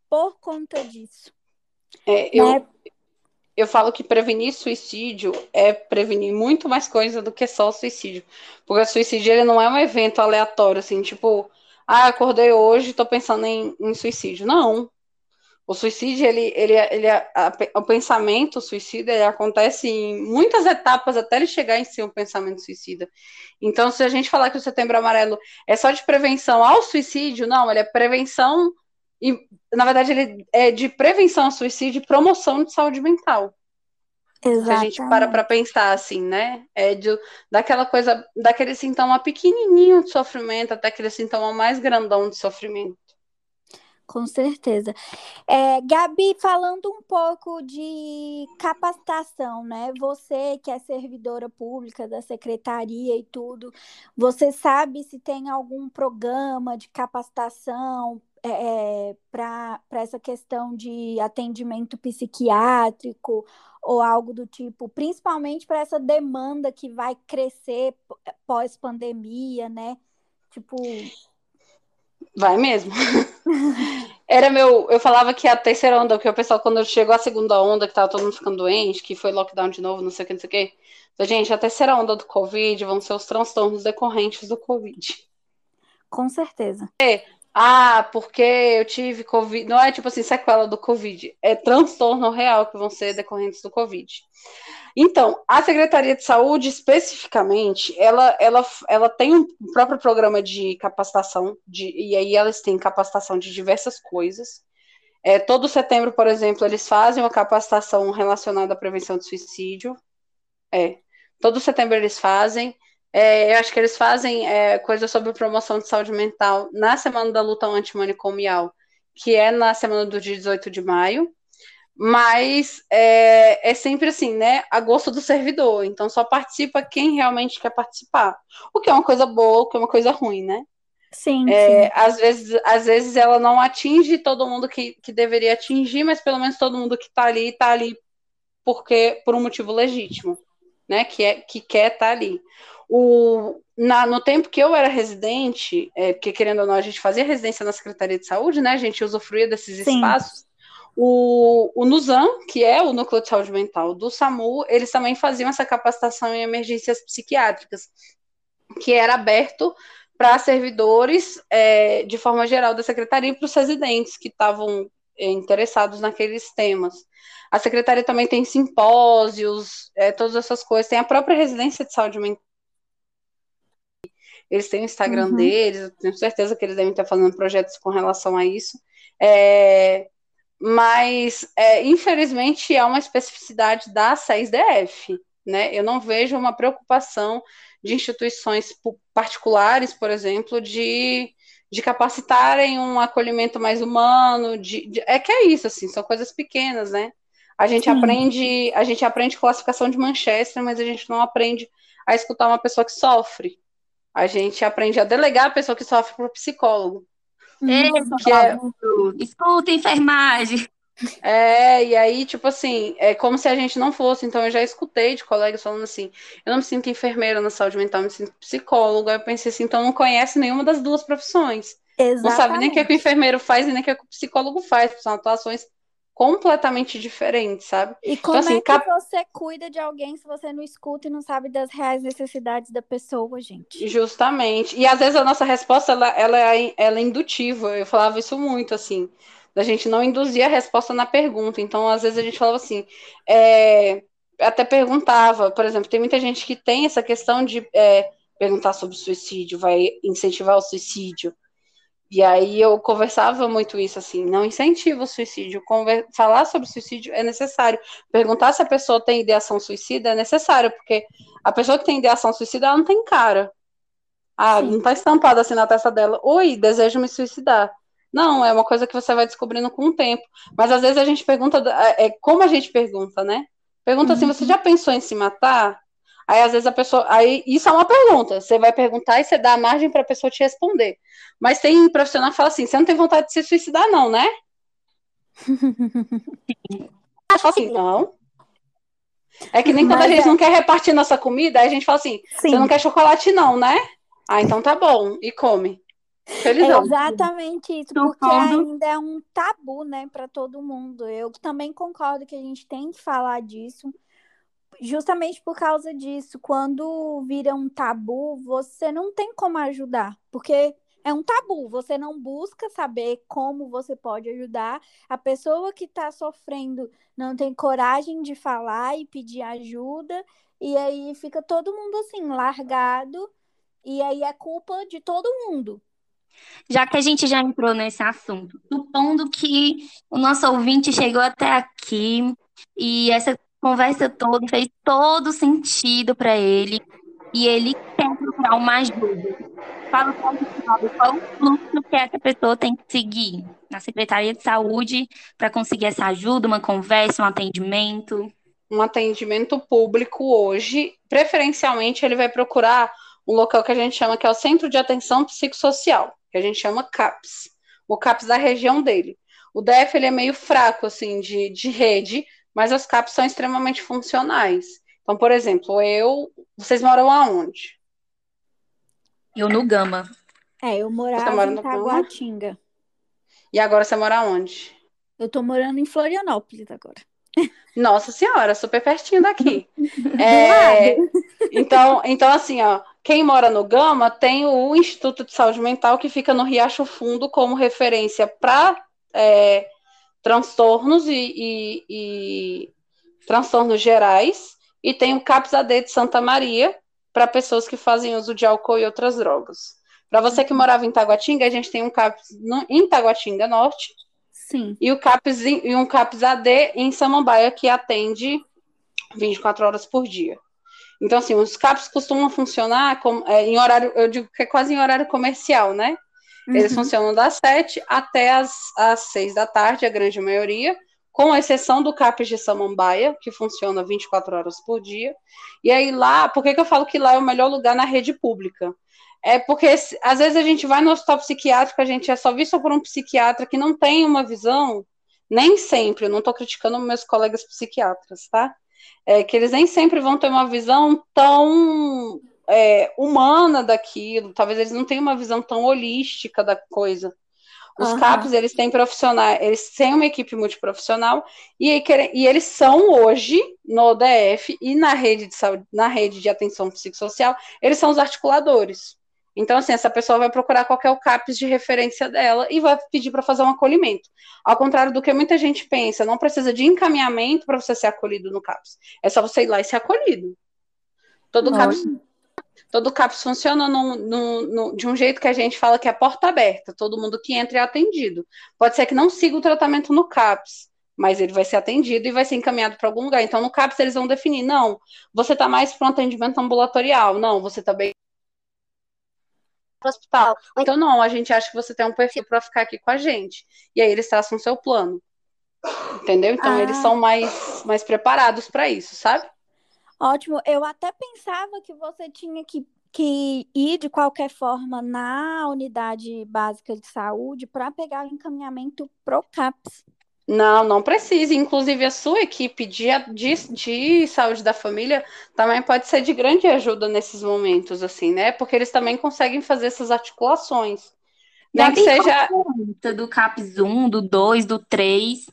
por conta disso. É, eu, né? eu falo que prevenir suicídio é prevenir muito mais coisa do que só o suicídio. Porque o suicídio ele não é um evento aleatório, assim, tipo, ah, acordei hoje, estou pensando em, em, suicídio. Não. O suicídio, ele, ele, ele a, o pensamento suicida ele acontece em muitas etapas até ele chegar em si um pensamento suicida. Então, se a gente falar que o setembro amarelo é só de prevenção ao suicídio, não, ele é prevenção e, na verdade, ele é de prevenção ao suicídio e promoção de saúde mental. Exatamente. Se a gente para para pensar assim, né? É de, daquela coisa, daquele sintoma pequenininho de sofrimento até aquele sintoma mais grandão de sofrimento. Com certeza. É, Gabi, falando um pouco de capacitação, né? Você que é servidora pública da secretaria e tudo, você sabe se tem algum programa de capacitação é, é para essa questão de atendimento psiquiátrico ou algo do tipo, principalmente para essa demanda que vai crescer pós-pandemia, né? Tipo. Vai mesmo. Era meu. Eu falava que a terceira onda, porque o pessoal, quando chegou a segunda onda, que tava todo mundo ficando doente, que foi lockdown de novo, não sei o que, não sei o que. Então, gente, a terceira onda do Covid vão ser os transtornos decorrentes do Covid. Com certeza. É, ah, porque eu tive Covid. Não é tipo assim, sequela do Covid, é transtorno real que vão ser decorrentes do Covid. Então, a Secretaria de Saúde, especificamente, ela, ela, ela tem um próprio programa de capacitação, de, e aí elas têm capacitação de diversas coisas. É, todo setembro, por exemplo, eles fazem uma capacitação relacionada à prevenção de suicídio. É, todo setembro eles fazem. É, eu acho que eles fazem é, coisas sobre promoção de saúde mental na semana da luta antimanicomial, que é na semana do dia 18 de maio, mas é, é, sempre assim, né? A gosto do servidor, então só participa quem realmente quer participar. O que é uma coisa boa, o que é uma coisa ruim, né? Sim, é, sim. Às, vezes, às vezes ela não atinge todo mundo que, que deveria atingir, mas pelo menos todo mundo que está ali, está ali porque por um motivo legítimo, né? Que, é, que quer estar tá ali. O, na, no tempo que eu era residente, é, porque querendo ou não, a gente fazia residência na Secretaria de Saúde, né? A gente usufruía desses Sim. espaços. O, o NUSAM, que é o Núcleo de Saúde Mental do SAMU, eles também faziam essa capacitação em emergências psiquiátricas, que era aberto para servidores, é, de forma geral, da secretaria e para os residentes que estavam é, interessados naqueles temas. A secretaria também tem simpósios, é, todas essas coisas. Tem a própria residência de saúde mental eles têm o Instagram uhum. deles, eu tenho certeza que eles devem estar fazendo projetos com relação a isso. É, mas, é, infelizmente, é uma especificidade da 6DF. Né? Eu não vejo uma preocupação de instituições particulares, por exemplo, de, de capacitarem um acolhimento mais humano. De, de, é que é isso, assim, são coisas pequenas, né? A gente Sim. aprende, a gente aprende classificação de Manchester, mas a gente não aprende a escutar uma pessoa que sofre, a gente aprende a delegar a pessoa que sofre para o psicólogo. É, que é... Escuta, enfermagem. É, e aí, tipo assim, é como se a gente não fosse. Então, eu já escutei de colegas falando assim: eu não me sinto enfermeira na saúde mental, eu me sinto psicóloga. Eu pensei assim: então não conhece nenhuma das duas profissões. Exatamente. Não sabe nem o que, é que o enfermeiro faz e nem o que, é que o psicólogo faz, são atuações completamente diferente, sabe? E então, como então, assim, é que cap... você cuida de alguém se você não escuta e não sabe das reais necessidades da pessoa, gente? Justamente. E às vezes a nossa resposta ela, ela, é, ela é indutiva. Eu falava isso muito, assim, da gente não induzir a resposta na pergunta. Então, às vezes a gente falava assim, é... até perguntava, por exemplo, tem muita gente que tem essa questão de é, perguntar sobre suicídio, vai incentivar o suicídio. E aí eu conversava muito isso, assim, não incentiva o suicídio. Conver falar sobre suicídio é necessário. Perguntar se a pessoa tem ideação suicida é necessário, porque a pessoa que tem ideação suicida, ela não tem cara. Ah, Sim. não tá estampado assim na testa dela. Oi, desejo me suicidar. Não, é uma coisa que você vai descobrindo com o tempo. Mas às vezes a gente pergunta, é, é como a gente pergunta, né? Pergunta assim, uhum. assim, você já pensou em se matar? Aí às vezes a pessoa, aí isso é uma pergunta. Você vai perguntar e você dá a margem para a pessoa te responder. Mas tem profissional que fala assim, você não tem vontade de se suicidar não, né? assim, não. É que nem quando Mas a gente é... não quer repartir nossa comida, aí a gente fala assim, Sim. você não quer chocolate não, né? Ah, então tá bom, e come. Felizão. É exatamente isso, porque ainda é um tabu, né, para todo mundo. Eu também concordo que a gente tem que falar disso, justamente por causa disso. Quando vira um tabu, você não tem como ajudar, porque é um tabu. Você não busca saber como você pode ajudar. A pessoa que está sofrendo não tem coragem de falar e pedir ajuda, e aí fica todo mundo assim, largado e aí é culpa de todo mundo. Já que a gente já entrou nesse assunto, supondo que o nosso ouvinte chegou até aqui e essa conversa toda fez todo sentido para ele e ele quer procurar uma ajuda. Fala qual o fluxo que essa pessoa tem que seguir na Secretaria de Saúde para conseguir essa ajuda, uma conversa, um atendimento. Um atendimento público hoje, preferencialmente ele vai procurar um local que a gente chama que é o Centro de Atenção Psicossocial, que a gente chama CAPS, o CAPS da região dele. O DF ele é meio fraco assim de, de rede, mas os CAPS são extremamente funcionais. Então, por exemplo, eu, vocês moram aonde? Eu no Gama. É, eu morava em Taguatinga. E agora você mora onde? Eu tô morando em Florianópolis agora. Nossa senhora, super pertinho daqui. é, então, então, assim, ó, quem mora no Gama tem o Instituto de Saúde Mental que fica no Riacho Fundo como referência para é, transtornos e, e, e, transtornos gerais, e tem o CAPS AD de Santa Maria para pessoas que fazem uso de álcool e outras drogas. Para você que morava em Taguatinga, a gente tem um CAPS no, em Taguatinga Norte, Sim. E, o CAPS, e um CAPS AD em Samambaia, que atende 24 horas por dia. Então, assim, os CAPs costumam funcionar com, é, em horário, eu digo que é quase em horário comercial, né? Uhum. Eles funcionam das 7 até as, as 6 da tarde, a grande maioria, com exceção do CAPS de Samambaia, que funciona 24 horas por dia. E aí lá, por que, que eu falo que lá é o melhor lugar na rede pública? É porque às vezes a gente vai no hospital psiquiátrico, a gente é só visto por um psiquiatra que não tem uma visão, nem sempre, eu não estou criticando meus colegas psiquiatras, tá? É que eles nem sempre vão ter uma visão tão é, humana daquilo, talvez eles não tenham uma visão tão holística da coisa. Os uhum. CAPs, eles têm profissionais, eles têm uma equipe multiprofissional e, e eles são hoje no ODF e na rede de saúde, na rede de atenção psicossocial, eles são os articuladores. Então, assim, essa pessoa vai procurar qual é o CAPES de referência dela e vai pedir para fazer um acolhimento. Ao contrário do que muita gente pensa, não precisa de encaminhamento para você ser acolhido no CAPES. É só você ir lá e ser acolhido. Todo CAPES, todo CAPES funciona no, no, no, de um jeito que a gente fala que é porta aberta. Todo mundo que entra é atendido. Pode ser que não siga o tratamento no CAPES, mas ele vai ser atendido e vai ser encaminhado para algum lugar. Então, no CAPES, eles vão definir: não, você está mais para um atendimento ambulatorial, não, você está bem para o hospital. Então, não, a gente acha que você tem um perfil para ficar aqui com a gente. E aí eles traçam o seu plano. Entendeu? Então, ah. eles são mais, mais preparados para isso, sabe? Ótimo. Eu até pensava que você tinha que, que ir de qualquer forma na unidade básica de saúde para pegar o encaminhamento pro CAPS. Não, não precisa. Inclusive, a sua equipe de, de, de, saúde da família também pode ser de grande ajuda nesses momentos, assim, né? Porque eles também conseguem fazer essas articulações. Nem que seja. Do CAPS 1, do 2, do 3.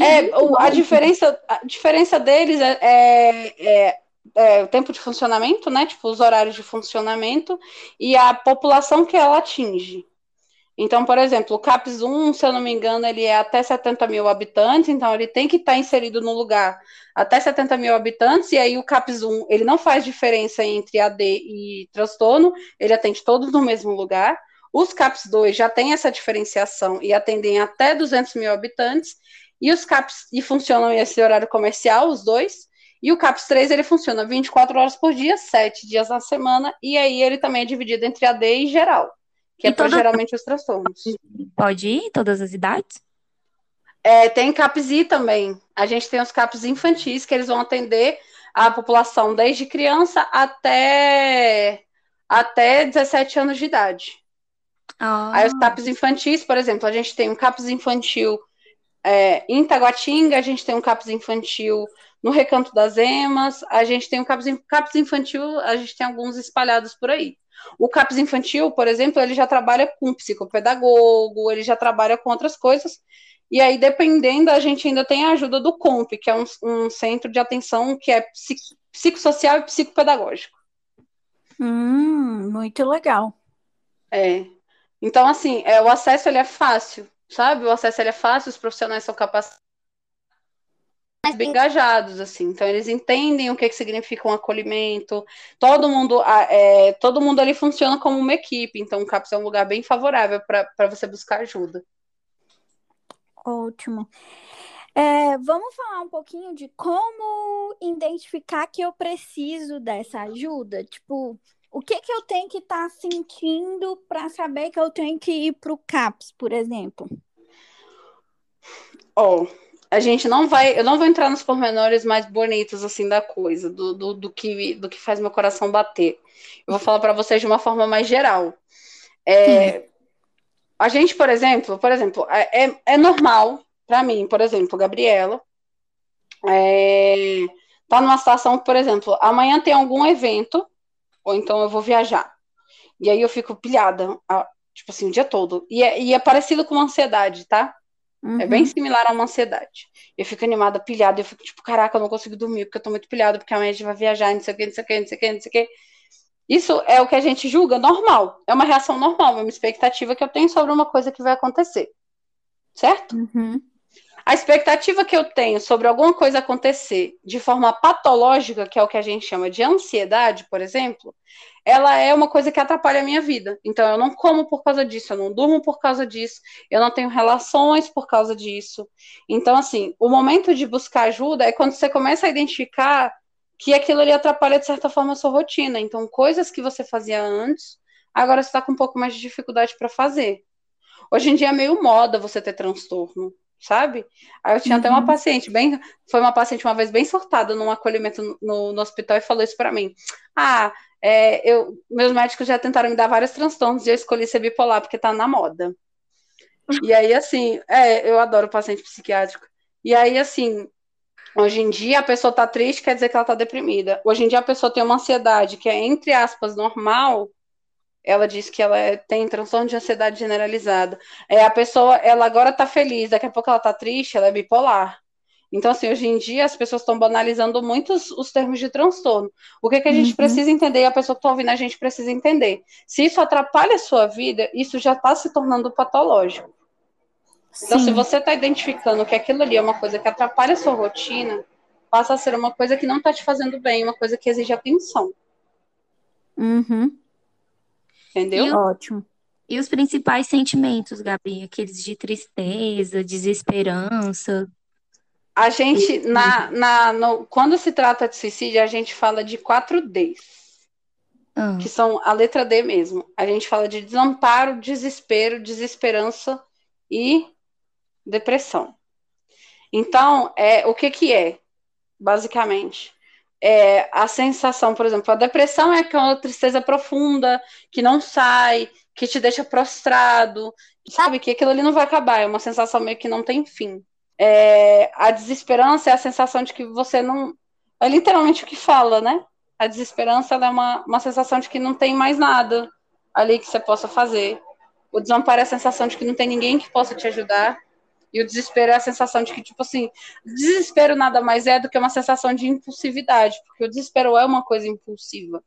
É, a, diferença, a diferença deles é, é, é, é, o tempo de funcionamento, né? Tipo, os horários de funcionamento e a população que ela atinge. Então, por exemplo, o CAPS 1, se eu não me engano, ele é até 70 mil habitantes, então ele tem que estar inserido no lugar até 70 mil habitantes, e aí o CAPS 1, ele não faz diferença entre AD e transtorno, ele atende todos no mesmo lugar. Os CAPS 2 já têm essa diferenciação e atendem até 200 mil habitantes, e os CAPS e funcionam esse horário comercial, os dois, e o CAPS 3 ele funciona 24 horas por dia, 7 dias na semana, e aí ele também é dividido entre AD e geral, que é e é para geralmente os transtornos. Pode ir todas as idades? É, tem CAPS-I também. A gente tem os CAPS infantis, que eles vão atender a população desde criança até, até 17 anos de idade. Ah. Aí os CAPs infantis, por exemplo, a gente tem um CAPS infantil é, em Taguatinga, a gente tem um CAPS infantil no Recanto das Emas, a gente tem um CAPS, CAPS infantil, a gente tem alguns espalhados por aí. O CAPS infantil, por exemplo, ele já trabalha com psicopedagogo, ele já trabalha com outras coisas, e aí, dependendo, a gente ainda tem a ajuda do COMP, que é um, um centro de atenção que é psicossocial e psicopedagógico. Hum, muito legal. É. Então, assim, é, o acesso ele é fácil, sabe? O acesso é fácil, os profissionais são capacitados bem engajados, assim. Então, eles entendem o que, que significa um acolhimento. Todo mundo, é, todo mundo ali funciona como uma equipe. Então, o CAPS é um lugar bem favorável para você buscar ajuda. Ótimo. É, vamos falar um pouquinho de como identificar que eu preciso dessa ajuda? Tipo, o que que eu tenho que estar tá sentindo para saber que eu tenho que ir para o CAPS, por exemplo? Ó, oh, a gente não vai, eu não vou entrar nos pormenores mais bonitos assim da coisa, do, do, do que, do que faz meu coração bater. Eu vou falar para vocês de uma forma mais geral. É, a gente, por exemplo, por exemplo, é, é, é normal para mim, por exemplo, Gabriela, é, tá numa situação, por exemplo, amanhã tem algum evento, ou então eu vou viajar. E aí eu fico pilhada, tipo assim, o dia todo. E é, e é parecido com uma ansiedade, tá? Uhum. É bem uhum. similar a uma ansiedade. Eu fico animada, pilhada, eu fico tipo, caraca, eu não consigo dormir, porque eu tô muito pilhada, porque amanhã a gente vai viajar, não sei o que, não sei o que, não sei o que, não sei o que. Isso é o que a gente julga normal. É uma reação normal, uma expectativa que eu tenho sobre uma coisa que vai acontecer. Certo? Uhum. A expectativa que eu tenho sobre alguma coisa acontecer de forma patológica, que é o que a gente chama de ansiedade, por exemplo, ela é uma coisa que atrapalha a minha vida. Então, eu não como por causa disso, eu não durmo por causa disso, eu não tenho relações por causa disso. Então, assim, o momento de buscar ajuda é quando você começa a identificar que aquilo ali atrapalha, de certa forma, a sua rotina. Então, coisas que você fazia antes, agora você está com um pouco mais de dificuldade para fazer. Hoje em dia é meio moda você ter transtorno, sabe? Aí eu tinha uhum. até uma uhum. paciente, bem, foi uma paciente uma vez bem surtada num acolhimento no, no hospital e falou isso para mim. Ah, é, eu, meus médicos já tentaram me dar vários transtornos e eu escolhi ser bipolar porque tá na moda. E aí, assim, é, eu adoro paciente psiquiátrico. E aí, assim, Hoje em dia a pessoa está triste, quer dizer que ela está deprimida. Hoje em dia a pessoa tem uma ansiedade que é, entre aspas, normal. Ela diz que ela é, tem transtorno de ansiedade generalizada. É, a pessoa, ela agora está feliz, daqui a pouco ela está triste, ela é bipolar. Então, assim, hoje em dia as pessoas estão banalizando muito os, os, termos de transtorno. O que, que a gente uhum. precisa entender e a pessoa que está ouvindo a gente precisa entender? Se isso atrapalha a sua vida, isso já está se tornando patológico. Então, Sim. se você está identificando que aquilo ali é uma coisa que atrapalha a sua rotina, passa a ser uma coisa que não está te fazendo bem, uma coisa que exige atenção. Uhum. Entendeu? E Ótimo. E os principais sentimentos, Gabi? Aqueles de tristeza, desesperança? A gente, na, na, no, quando se trata de suicídio, a gente fala de quatro Ds. Ah. Que são a letra D mesmo. A gente fala de desamparo, desespero, desesperança e depressão. Então, é, o que, que é, basicamente? É a sensação, por exemplo, a depressão é aquela tristeza profunda, que não sai, que te deixa prostrado, sabe? Que aquilo ali não vai acabar, é uma sensação meio que não tem fim. É, a desesperança é a sensação de que você não. É literalmente o que fala, né? A desesperança é uma, uma sensação de que não tem mais nada ali que você possa fazer. O desamparo é a sensação de que não tem ninguém que possa te ajudar. E o desespero é a sensação de que, tipo assim, desespero nada mais é do que uma sensação de impulsividade, porque o desespero é uma coisa impulsiva.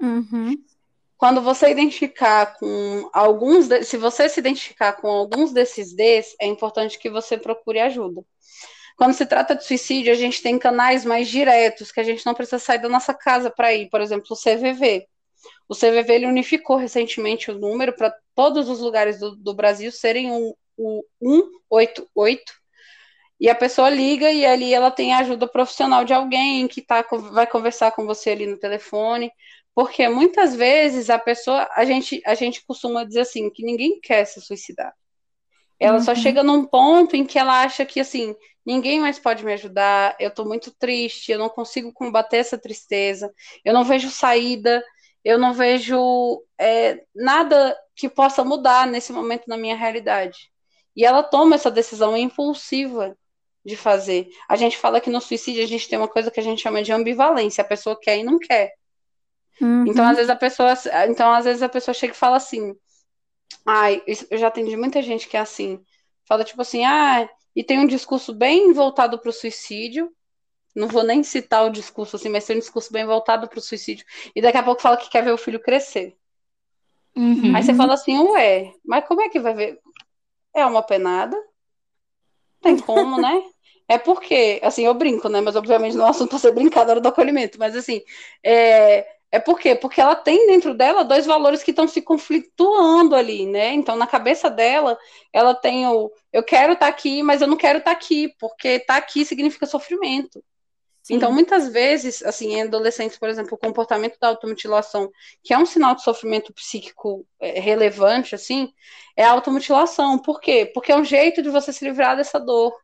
Uhum. Quando você identificar com alguns, de... se você se identificar com alguns desses Ds, é importante que você procure ajuda. Quando se trata de suicídio, a gente tem canais mais diretos, que a gente não precisa sair da nossa casa para ir, por exemplo, o CVV. O CVV ele unificou recentemente o número para todos os lugares do, do Brasil serem um, o 188 e a pessoa liga e ali ela tem a ajuda profissional de alguém que tá, vai conversar com você ali no telefone, porque muitas vezes a pessoa, a gente, a gente costuma dizer assim, que ninguém quer se suicidar. Ela uhum. só chega num ponto em que ela acha que assim, ninguém mais pode me ajudar, eu tô muito triste, eu não consigo combater essa tristeza, eu não vejo saída, eu não vejo é, nada que possa mudar nesse momento na minha realidade. E ela toma essa decisão impulsiva de fazer. A gente fala que no suicídio a gente tem uma coisa que a gente chama de ambivalência, a pessoa quer e não quer. Uhum. Então, às vezes a pessoa, então às vezes a pessoa chega e fala assim: "Ai, eu já atendi muita gente que é assim, fala tipo assim: "Ah, e tem um discurso bem voltado para o suicídio, não vou nem citar o discurso assim, mas tem um discurso bem voltado para o suicídio. E daqui a pouco fala que quer ver o filho crescer. Uhum. Aí você fala assim, ué, mas como é que vai ver? É uma penada? Tem como, né? É porque, assim, eu brinco, né? Mas obviamente não é um assunto para ser brincadora do acolhimento, mas assim, é, é por quê? Porque ela tem dentro dela dois valores que estão se conflituando ali, né? Então, na cabeça dela, ela tem o eu quero estar tá aqui, mas eu não quero estar tá aqui, porque estar tá aqui significa sofrimento. Então, muitas vezes, assim, em adolescentes, por exemplo, o comportamento da automutilação, que é um sinal de sofrimento psíquico é, relevante, assim, é a automutilação. Por quê? Porque é um jeito de você se livrar dessa dor.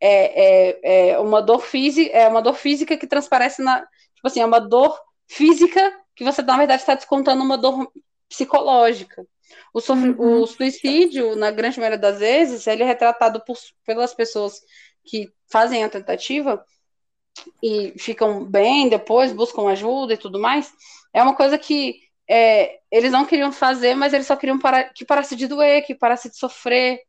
É, é, é uma dor física, é uma dor física que transparece na, tipo assim, é uma dor física que você na verdade está descontando uma dor psicológica. O, uhum. o suicídio, na grande maioria das vezes, ele é retratado por, pelas pessoas que fazem a tentativa e ficam bem depois, buscam ajuda e tudo mais, é uma coisa que é, eles não queriam fazer, mas eles só queriam parar, que parasse de doer, que parasse de sofrer.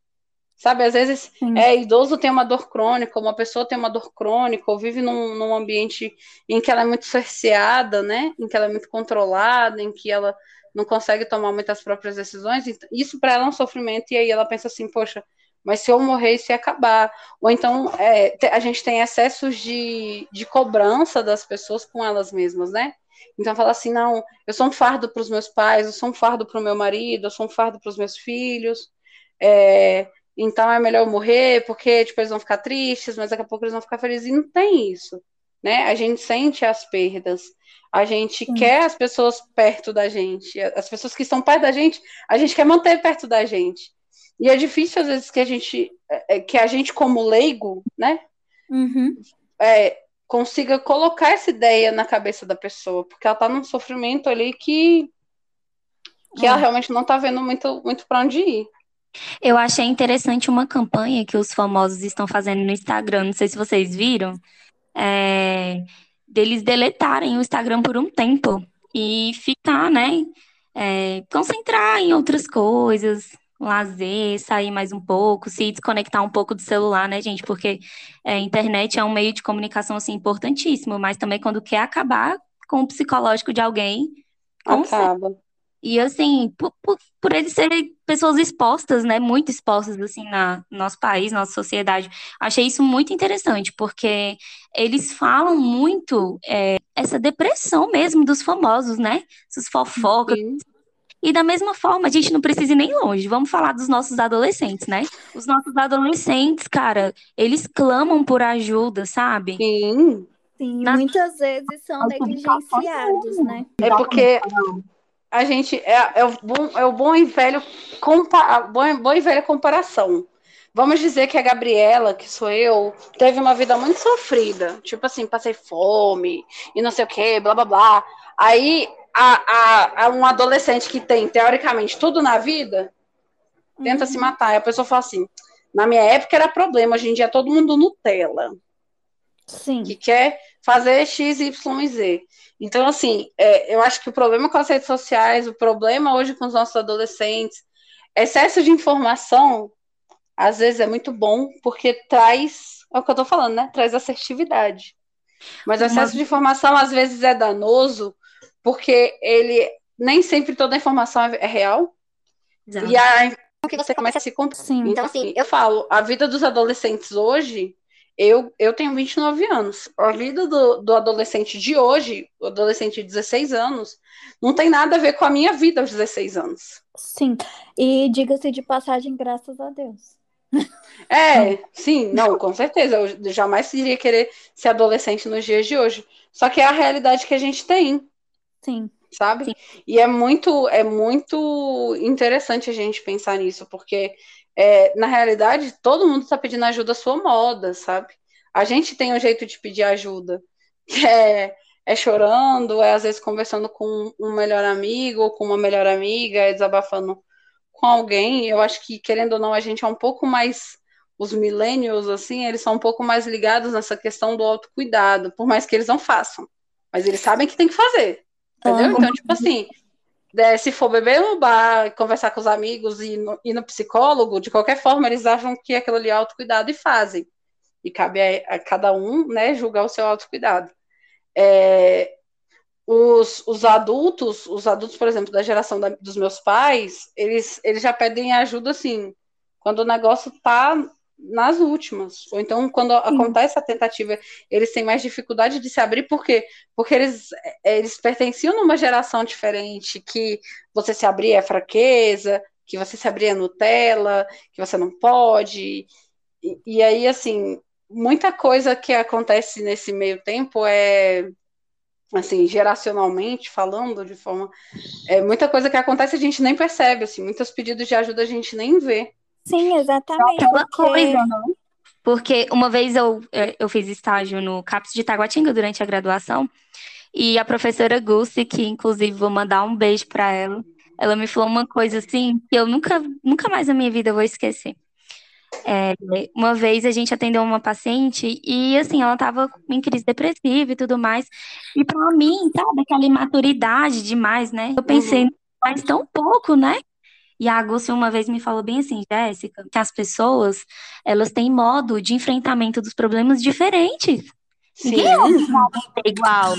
Sabe, às vezes é, idoso tem uma dor crônica, uma pessoa tem uma dor crônica, ou vive num, num ambiente em que ela é muito cerceada, né? Em que ela é muito controlada, em que ela não consegue tomar muitas próprias decisões. Isso para ela é um sofrimento, e aí ela pensa assim, poxa, mas se eu morrer, isso ia acabar. Ou então é, a gente tem excessos de, de cobrança das pessoas com elas mesmas, né? Então fala assim, não, eu sou um fardo para os meus pais, eu sou um fardo para o meu marido, eu sou um fardo para os meus filhos, é, então é melhor eu morrer, porque tipo, eles vão ficar tristes, mas daqui a pouco eles vão ficar felizes. E não tem isso, né? A gente sente as perdas, a gente Sim. quer as pessoas perto da gente, as pessoas que estão perto da gente, a gente quer manter perto da gente. E é difícil, às vezes, que a gente, é, é, que a gente como leigo, né, uhum. é, consiga colocar essa ideia na cabeça da pessoa, porque ela está num sofrimento ali que, que é. ela realmente não está vendo muito, muito para onde ir. Eu achei interessante uma campanha que os famosos estão fazendo no Instagram, não sei se vocês viram, é, deles deletarem o Instagram por um tempo e ficar, né, é, concentrar em outras coisas, lazer, sair mais um pouco, se desconectar um pouco do celular, né, gente? Porque a é, internet é um meio de comunicação assim importantíssimo, mas também quando quer acabar com o psicológico de alguém, acaba. E assim, por, por, por, eles serem pessoas expostas, né? Muito expostas, assim, na, no nosso país, nossa sociedade. Achei isso muito interessante, porque eles falam muito é, essa depressão mesmo dos famosos, né? Essas fofocas, Sim. E da mesma forma, a gente não precisa ir nem longe. Vamos falar dos nossos adolescentes, né? Os nossos adolescentes, cara, eles clamam por ajuda, sabe? Sim. Sim, Na... muitas vezes são negligenciados, né? É porque a gente é, é, o, bom, é o bom e velho compa, bom, bom e velha comparação. Vamos dizer que a Gabriela, que sou eu, teve uma vida muito sofrida. Tipo assim, passei fome e não sei o que, blá blá blá. Aí a, a, a, um adolescente que tem, teoricamente, tudo na vida, tenta uhum. se matar. E a pessoa fala assim: na minha época era problema, hoje em dia é todo mundo Nutella. Sim. Que quer fazer X, Y e Z. Então, assim, é, eu acho que o problema com as redes sociais, o problema hoje com os nossos adolescentes, excesso de informação, às vezes é muito bom, porque traz, é o que eu tô falando, né? Traz assertividade. Mas o excesso de informação, às vezes, é danoso, porque ele nem sempre toda a informação é, é real. Exato. E a que você começa a se contar. Sim. Então, assim, eu falo, a vida dos adolescentes hoje, eu, eu tenho 29 anos. A vida do, do adolescente de hoje, o adolescente de 16 anos, não tem nada a ver com a minha vida aos 16 anos. Sim. E diga-se de passagem, graças a Deus. É, sim, não, com certeza. Eu jamais iria querer ser adolescente nos dias de hoje. Só que é a realidade que a gente tem. Sim. Sabe? Sim. E é muito, é muito interessante a gente pensar nisso, porque é, na realidade, todo mundo está pedindo ajuda à sua moda, sabe? A gente tem um jeito de pedir ajuda, que é, é chorando, é às vezes conversando com um melhor amigo ou com uma melhor amiga, é desabafando com alguém. Eu acho que, querendo ou não, a gente é um pouco mais. Os millennials, assim, eles são um pouco mais ligados nessa questão do autocuidado, por mais que eles não façam. Mas eles sabem que tem que fazer. Entendeu? Então, tipo assim, é, se for beber no bar, conversar com os amigos e no, ir no psicólogo, de qualquer forma, eles acham que aquilo ali é autocuidado e fazem. E cabe a, a cada um, né, julgar o seu autocuidado. É, os, os adultos, os adultos, por exemplo, da geração da, dos meus pais, eles, eles já pedem ajuda, assim, quando o negócio tá nas últimas. Ou então, quando acontece a tentativa, eles têm mais dificuldade de se abrir, por quê? Porque eles, é, eles pertenciam numa geração diferente, que você se abrir é fraqueza, que você se abrir é Nutella, que você não pode. E, e aí, assim, muita coisa que acontece nesse meio tempo é assim, geracionalmente falando, de forma. É, muita coisa que acontece a gente nem percebe, assim, muitos pedidos de ajuda a gente nem vê. Sim, exatamente. Aquela porque... coisa, não? Porque uma vez eu, eu fiz estágio no CAPS de Taguatinga durante a graduação, e a professora Gussi, que inclusive vou mandar um beijo para ela, ela me falou uma coisa assim que eu nunca, nunca mais na minha vida vou esquecer. É, uma vez a gente atendeu uma paciente e assim, ela estava em crise depressiva e tudo mais. E para mim, sabe, aquela imaturidade demais, né? Eu pensei, uhum. mas tão pouco, né? E a Agústia uma vez me falou bem assim, Jéssica, que as pessoas, elas têm modo de enfrentamento dos problemas diferentes. Sim. Ninguém é igual,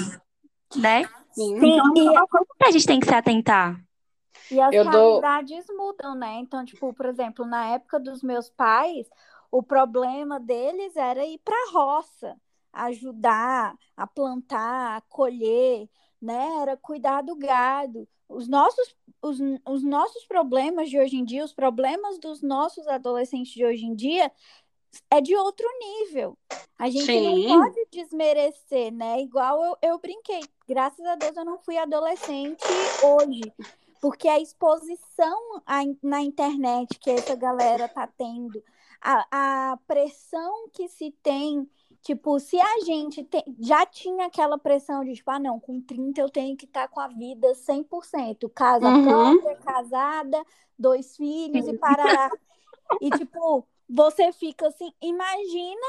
né? Sim. Então, é uma coisa que a gente tem que se atentar. E as Eu realidades dou... mudam, né? Então, tipo, por exemplo, na época dos meus pais, o problema deles era ir para a roça, ajudar a plantar, a colher, né? Era cuidar do gado. Os nossos, os, os nossos problemas de hoje em dia, os problemas dos nossos adolescentes de hoje em dia, é de outro nível. A gente Sim. não pode desmerecer, né? Igual eu, eu brinquei. Graças a Deus eu não fui adolescente hoje. Porque a exposição na internet que essa galera tá tendo, a, a pressão que se tem Tipo, se a gente te... já tinha aquela pressão de, tipo, ah, não, com 30 eu tenho que estar tá com a vida 100%, casa uhum. própria, casada, dois filhos e parará. e, tipo, você fica assim, imagina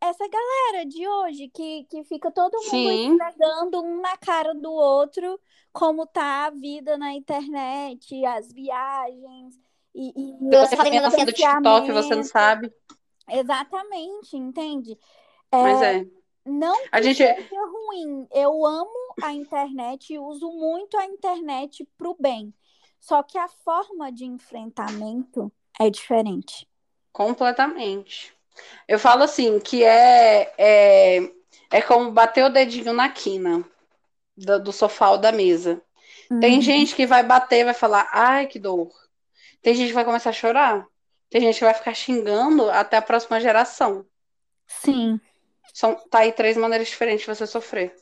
essa galera de hoje, que, que fica todo mundo entregando um na cara do outro, como tá a vida na internet, as viagens. E, e você fazendo do TikTok, você não sabe. Exatamente, entende? Mas é. é. Não a gente é seja ruim. Eu amo a internet e uso muito a internet para o bem. Só que a forma de enfrentamento é diferente. Completamente. Eu falo assim, que é, é, é como bater o dedinho na quina do, do sofá ou da mesa. Uhum. Tem gente que vai bater, vai falar, ai, que dor. Tem gente que vai começar a chorar. Tem gente que vai ficar xingando até a próxima geração. Sim. São, tá aí três maneiras diferentes de você sofrer.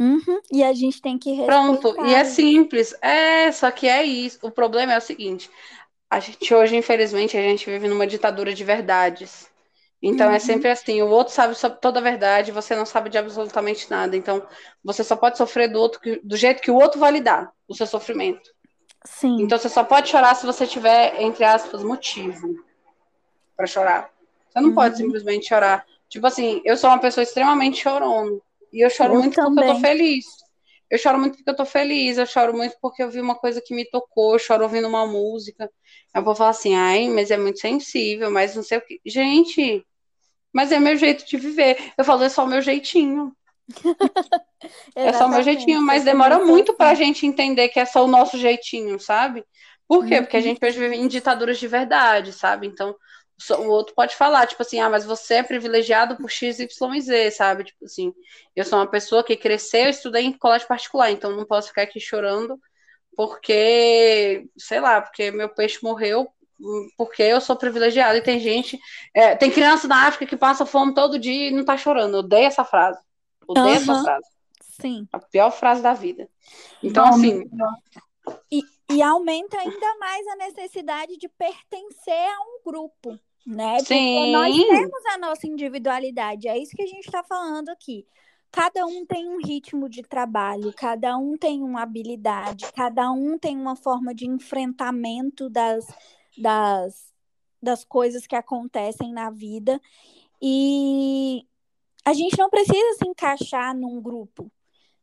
Uhum. E a gente tem que respeitar. Pronto, e é simples. É, só que é isso. O problema é o seguinte: a gente hoje, infelizmente, a gente vive numa ditadura de verdades. Então é uhum. é sempre assim: o outro sabe toda a verdade, você não sabe de absolutamente nada. Então você só pode sofrer do outro do jeito que o outro vai lidar o seu sofrimento. Sim. Então você só pode chorar se você tiver, entre aspas, motivo para chorar. Você não uhum. pode simplesmente chorar Tipo assim, eu sou uma pessoa extremamente chorona. E eu choro eu muito também. porque eu tô feliz. Eu choro muito porque eu tô feliz, eu choro muito porque eu vi uma coisa que me tocou, eu choro ouvindo uma música. Eu vou falar assim, ai, mas é muito sensível, mas não sei o que. Gente, mas é meu jeito de viver. Eu falo, é só o meu jeitinho. é só o meu jeitinho, mas demora muito pra gente entender que é só o nosso jeitinho, sabe? Por quê? Porque a uhum. gente hoje vive em ditaduras de verdade, sabe? Então, o outro pode falar, tipo assim, ah, mas você é privilegiado por X, Y e Z, sabe? Tipo assim, eu sou uma pessoa que cresceu, estudei em colégio particular, então não posso ficar aqui chorando porque, sei lá, porque meu peixe morreu porque eu sou privilegiado e tem gente, é, tem criança na África que passa fome todo dia e não tá chorando. Eu odeio essa frase. Odeio uhum. essa frase. Sim. A pior frase da vida. Então, Bom, assim. E, e aumenta ainda mais a necessidade de pertencer a um grupo, né? Porque Sim. nós temos a nossa individualidade. É isso que a gente está falando aqui. Cada um tem um ritmo de trabalho, cada um tem uma habilidade, cada um tem uma forma de enfrentamento das, das, das coisas que acontecem na vida. E a gente não precisa se encaixar num grupo.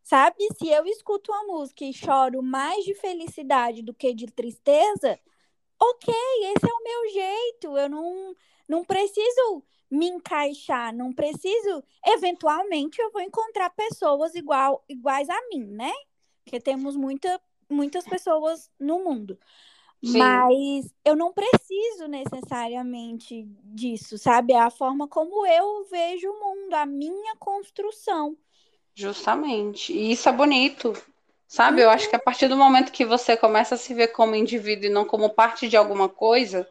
Sabe? Se eu escuto uma música e choro mais de felicidade do que de tristeza, ok, esse é o meu jeito. Eu não, não preciso me encaixar, não preciso. Eventualmente eu vou encontrar pessoas igual, iguais a mim, né? Porque temos muita, muitas pessoas no mundo. Sim. Mas eu não preciso necessariamente disso, sabe? É a forma como eu vejo o mundo, a minha construção. Justamente. E isso é bonito. Sabe? Eu acho que a partir do momento que você começa a se ver como indivíduo e não como parte de alguma coisa,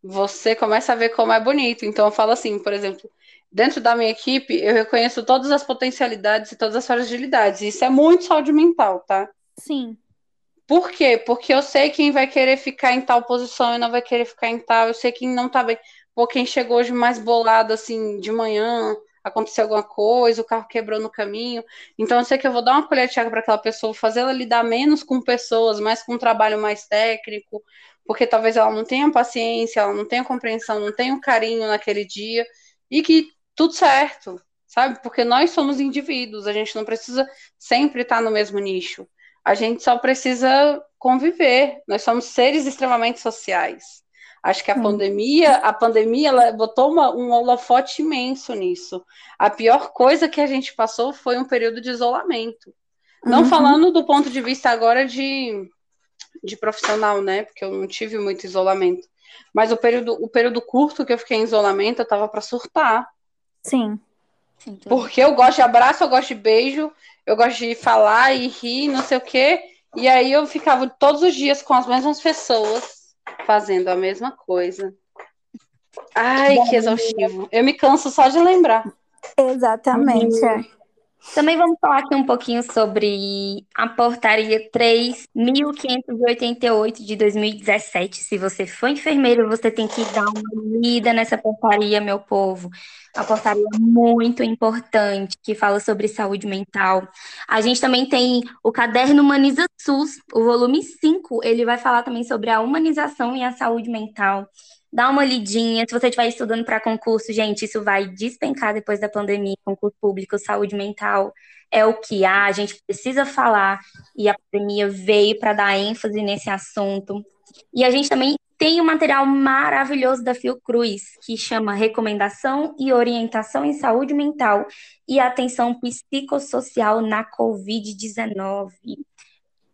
você começa a ver como é bonito. Então eu falo assim, por exemplo, dentro da minha equipe, eu reconheço todas as potencialidades e todas as fragilidades. Isso é muito saúde mental, tá? Sim. Por quê? Porque eu sei quem vai querer ficar em tal posição e não vai querer ficar em tal. Eu sei quem não tá bem. Ou quem chegou hoje mais bolado, assim, de manhã, aconteceu alguma coisa, o carro quebrou no caminho. Então eu sei que eu vou dar uma colher de chá para aquela pessoa, fazer ela lidar menos com pessoas, mais com um trabalho mais técnico, porque talvez ela não tenha paciência, ela não tenha compreensão, não tenha um carinho naquele dia, e que tudo certo, sabe? Porque nós somos indivíduos, a gente não precisa sempre estar no mesmo nicho. A gente só precisa conviver. Nós somos seres extremamente sociais. Acho que a pandemia, a pandemia, ela botou uma, um holofote imenso nisso. A pior coisa que a gente passou foi um período de isolamento. Não uhum. falando do ponto de vista agora de, de profissional, né? Porque eu não tive muito isolamento. Mas o período, o período curto que eu fiquei em isolamento, eu tava para surtar. Sim. Porque eu gosto de abraço, eu gosto de beijo, eu gosto de falar e rir, não sei o quê. E aí eu ficava todos os dias com as mesmas pessoas fazendo a mesma coisa. Ai, que exaustivo. Eu me canso só de lembrar. Exatamente. Uhum. Também vamos falar aqui um pouquinho sobre a portaria 3.588 de 2017. Se você for enfermeiro, você tem que dar uma lida nessa portaria, meu povo. A portaria muito importante que fala sobre saúde mental. A gente também tem o caderno Humaniza SUS, o volume 5, ele vai falar também sobre a humanização e a saúde mental dá uma lidinha. Se você estiver estudando para concurso, gente, isso vai despencar depois da pandemia, concurso público, saúde mental é o que há, a gente precisa falar e a pandemia veio para dar ênfase nesse assunto. E a gente também tem um material maravilhoso da Fiocruz, que chama Recomendação e Orientação em Saúde Mental e Atenção Psicossocial na Covid-19.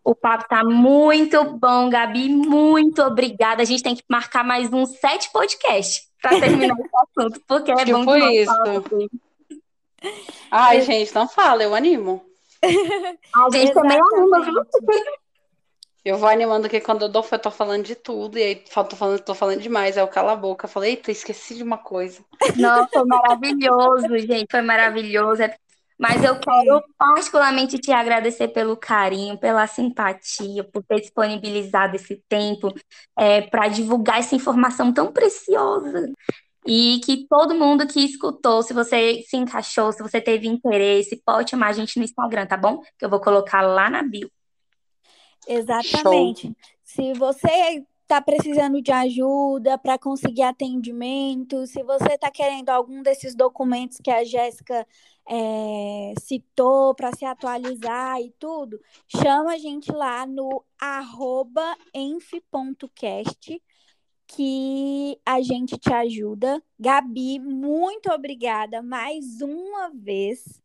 O papo tá muito bom, Gabi. Muito obrigada. A gente tem que marcar mais uns sete podcasts para terminar esse assunto, porque é tipo bom isso. Ai, gente, não fala, eu animo. A gente também anima, viu? Eu vou animando aqui quando eu dou, eu tô falando de tudo, e aí tô falando, tô falando demais, aí eu calo a boca. Eu falei, eita, esqueci de uma coisa. Nossa, foi maravilhoso, gente, foi maravilhoso. É mas eu quero particularmente te agradecer pelo carinho, pela simpatia, por ter disponibilizado esse tempo é, para divulgar essa informação tão preciosa. E que todo mundo que escutou, se você se encaixou, se você teve interesse, pode chamar a gente no Instagram, tá bom? Que eu vou colocar lá na bio. Exatamente. Show. Se você está precisando de ajuda para conseguir atendimento, se você está querendo algum desses documentos que a Jéssica é, citou para se atualizar e tudo, chama a gente lá no enf.cast que a gente te ajuda. Gabi, muito obrigada mais uma vez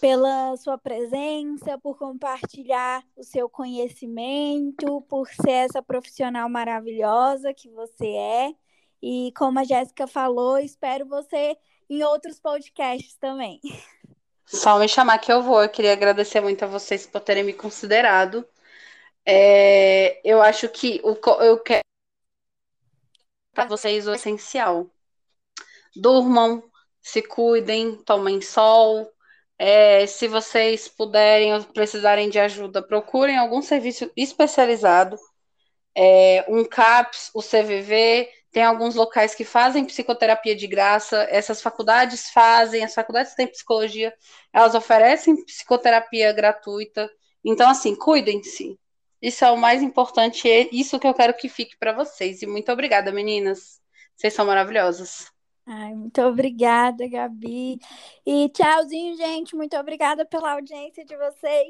pela sua presença, por compartilhar o seu conhecimento, por ser essa profissional maravilhosa que você é. E como a Jéssica falou, espero você em outros podcasts também. Só me chamar que eu vou. Eu queria agradecer muito a vocês por terem me considerado. É, eu acho que o, eu quero para vocês o essencial. Durmam, se cuidem, tomem sol. É, se vocês puderem ou precisarem de ajuda, procurem algum serviço especializado. É, um CAPS, o CVV, tem alguns locais que fazem psicoterapia de graça, essas faculdades fazem, as faculdades têm psicologia, elas oferecem psicoterapia gratuita. Então, assim, cuidem-se. Isso é o mais importante, é isso que eu quero que fique para vocês. E muito obrigada, meninas. Vocês são maravilhosas. Ai, muito obrigada, Gabi. E tchauzinho, gente. Muito obrigada pela audiência de vocês.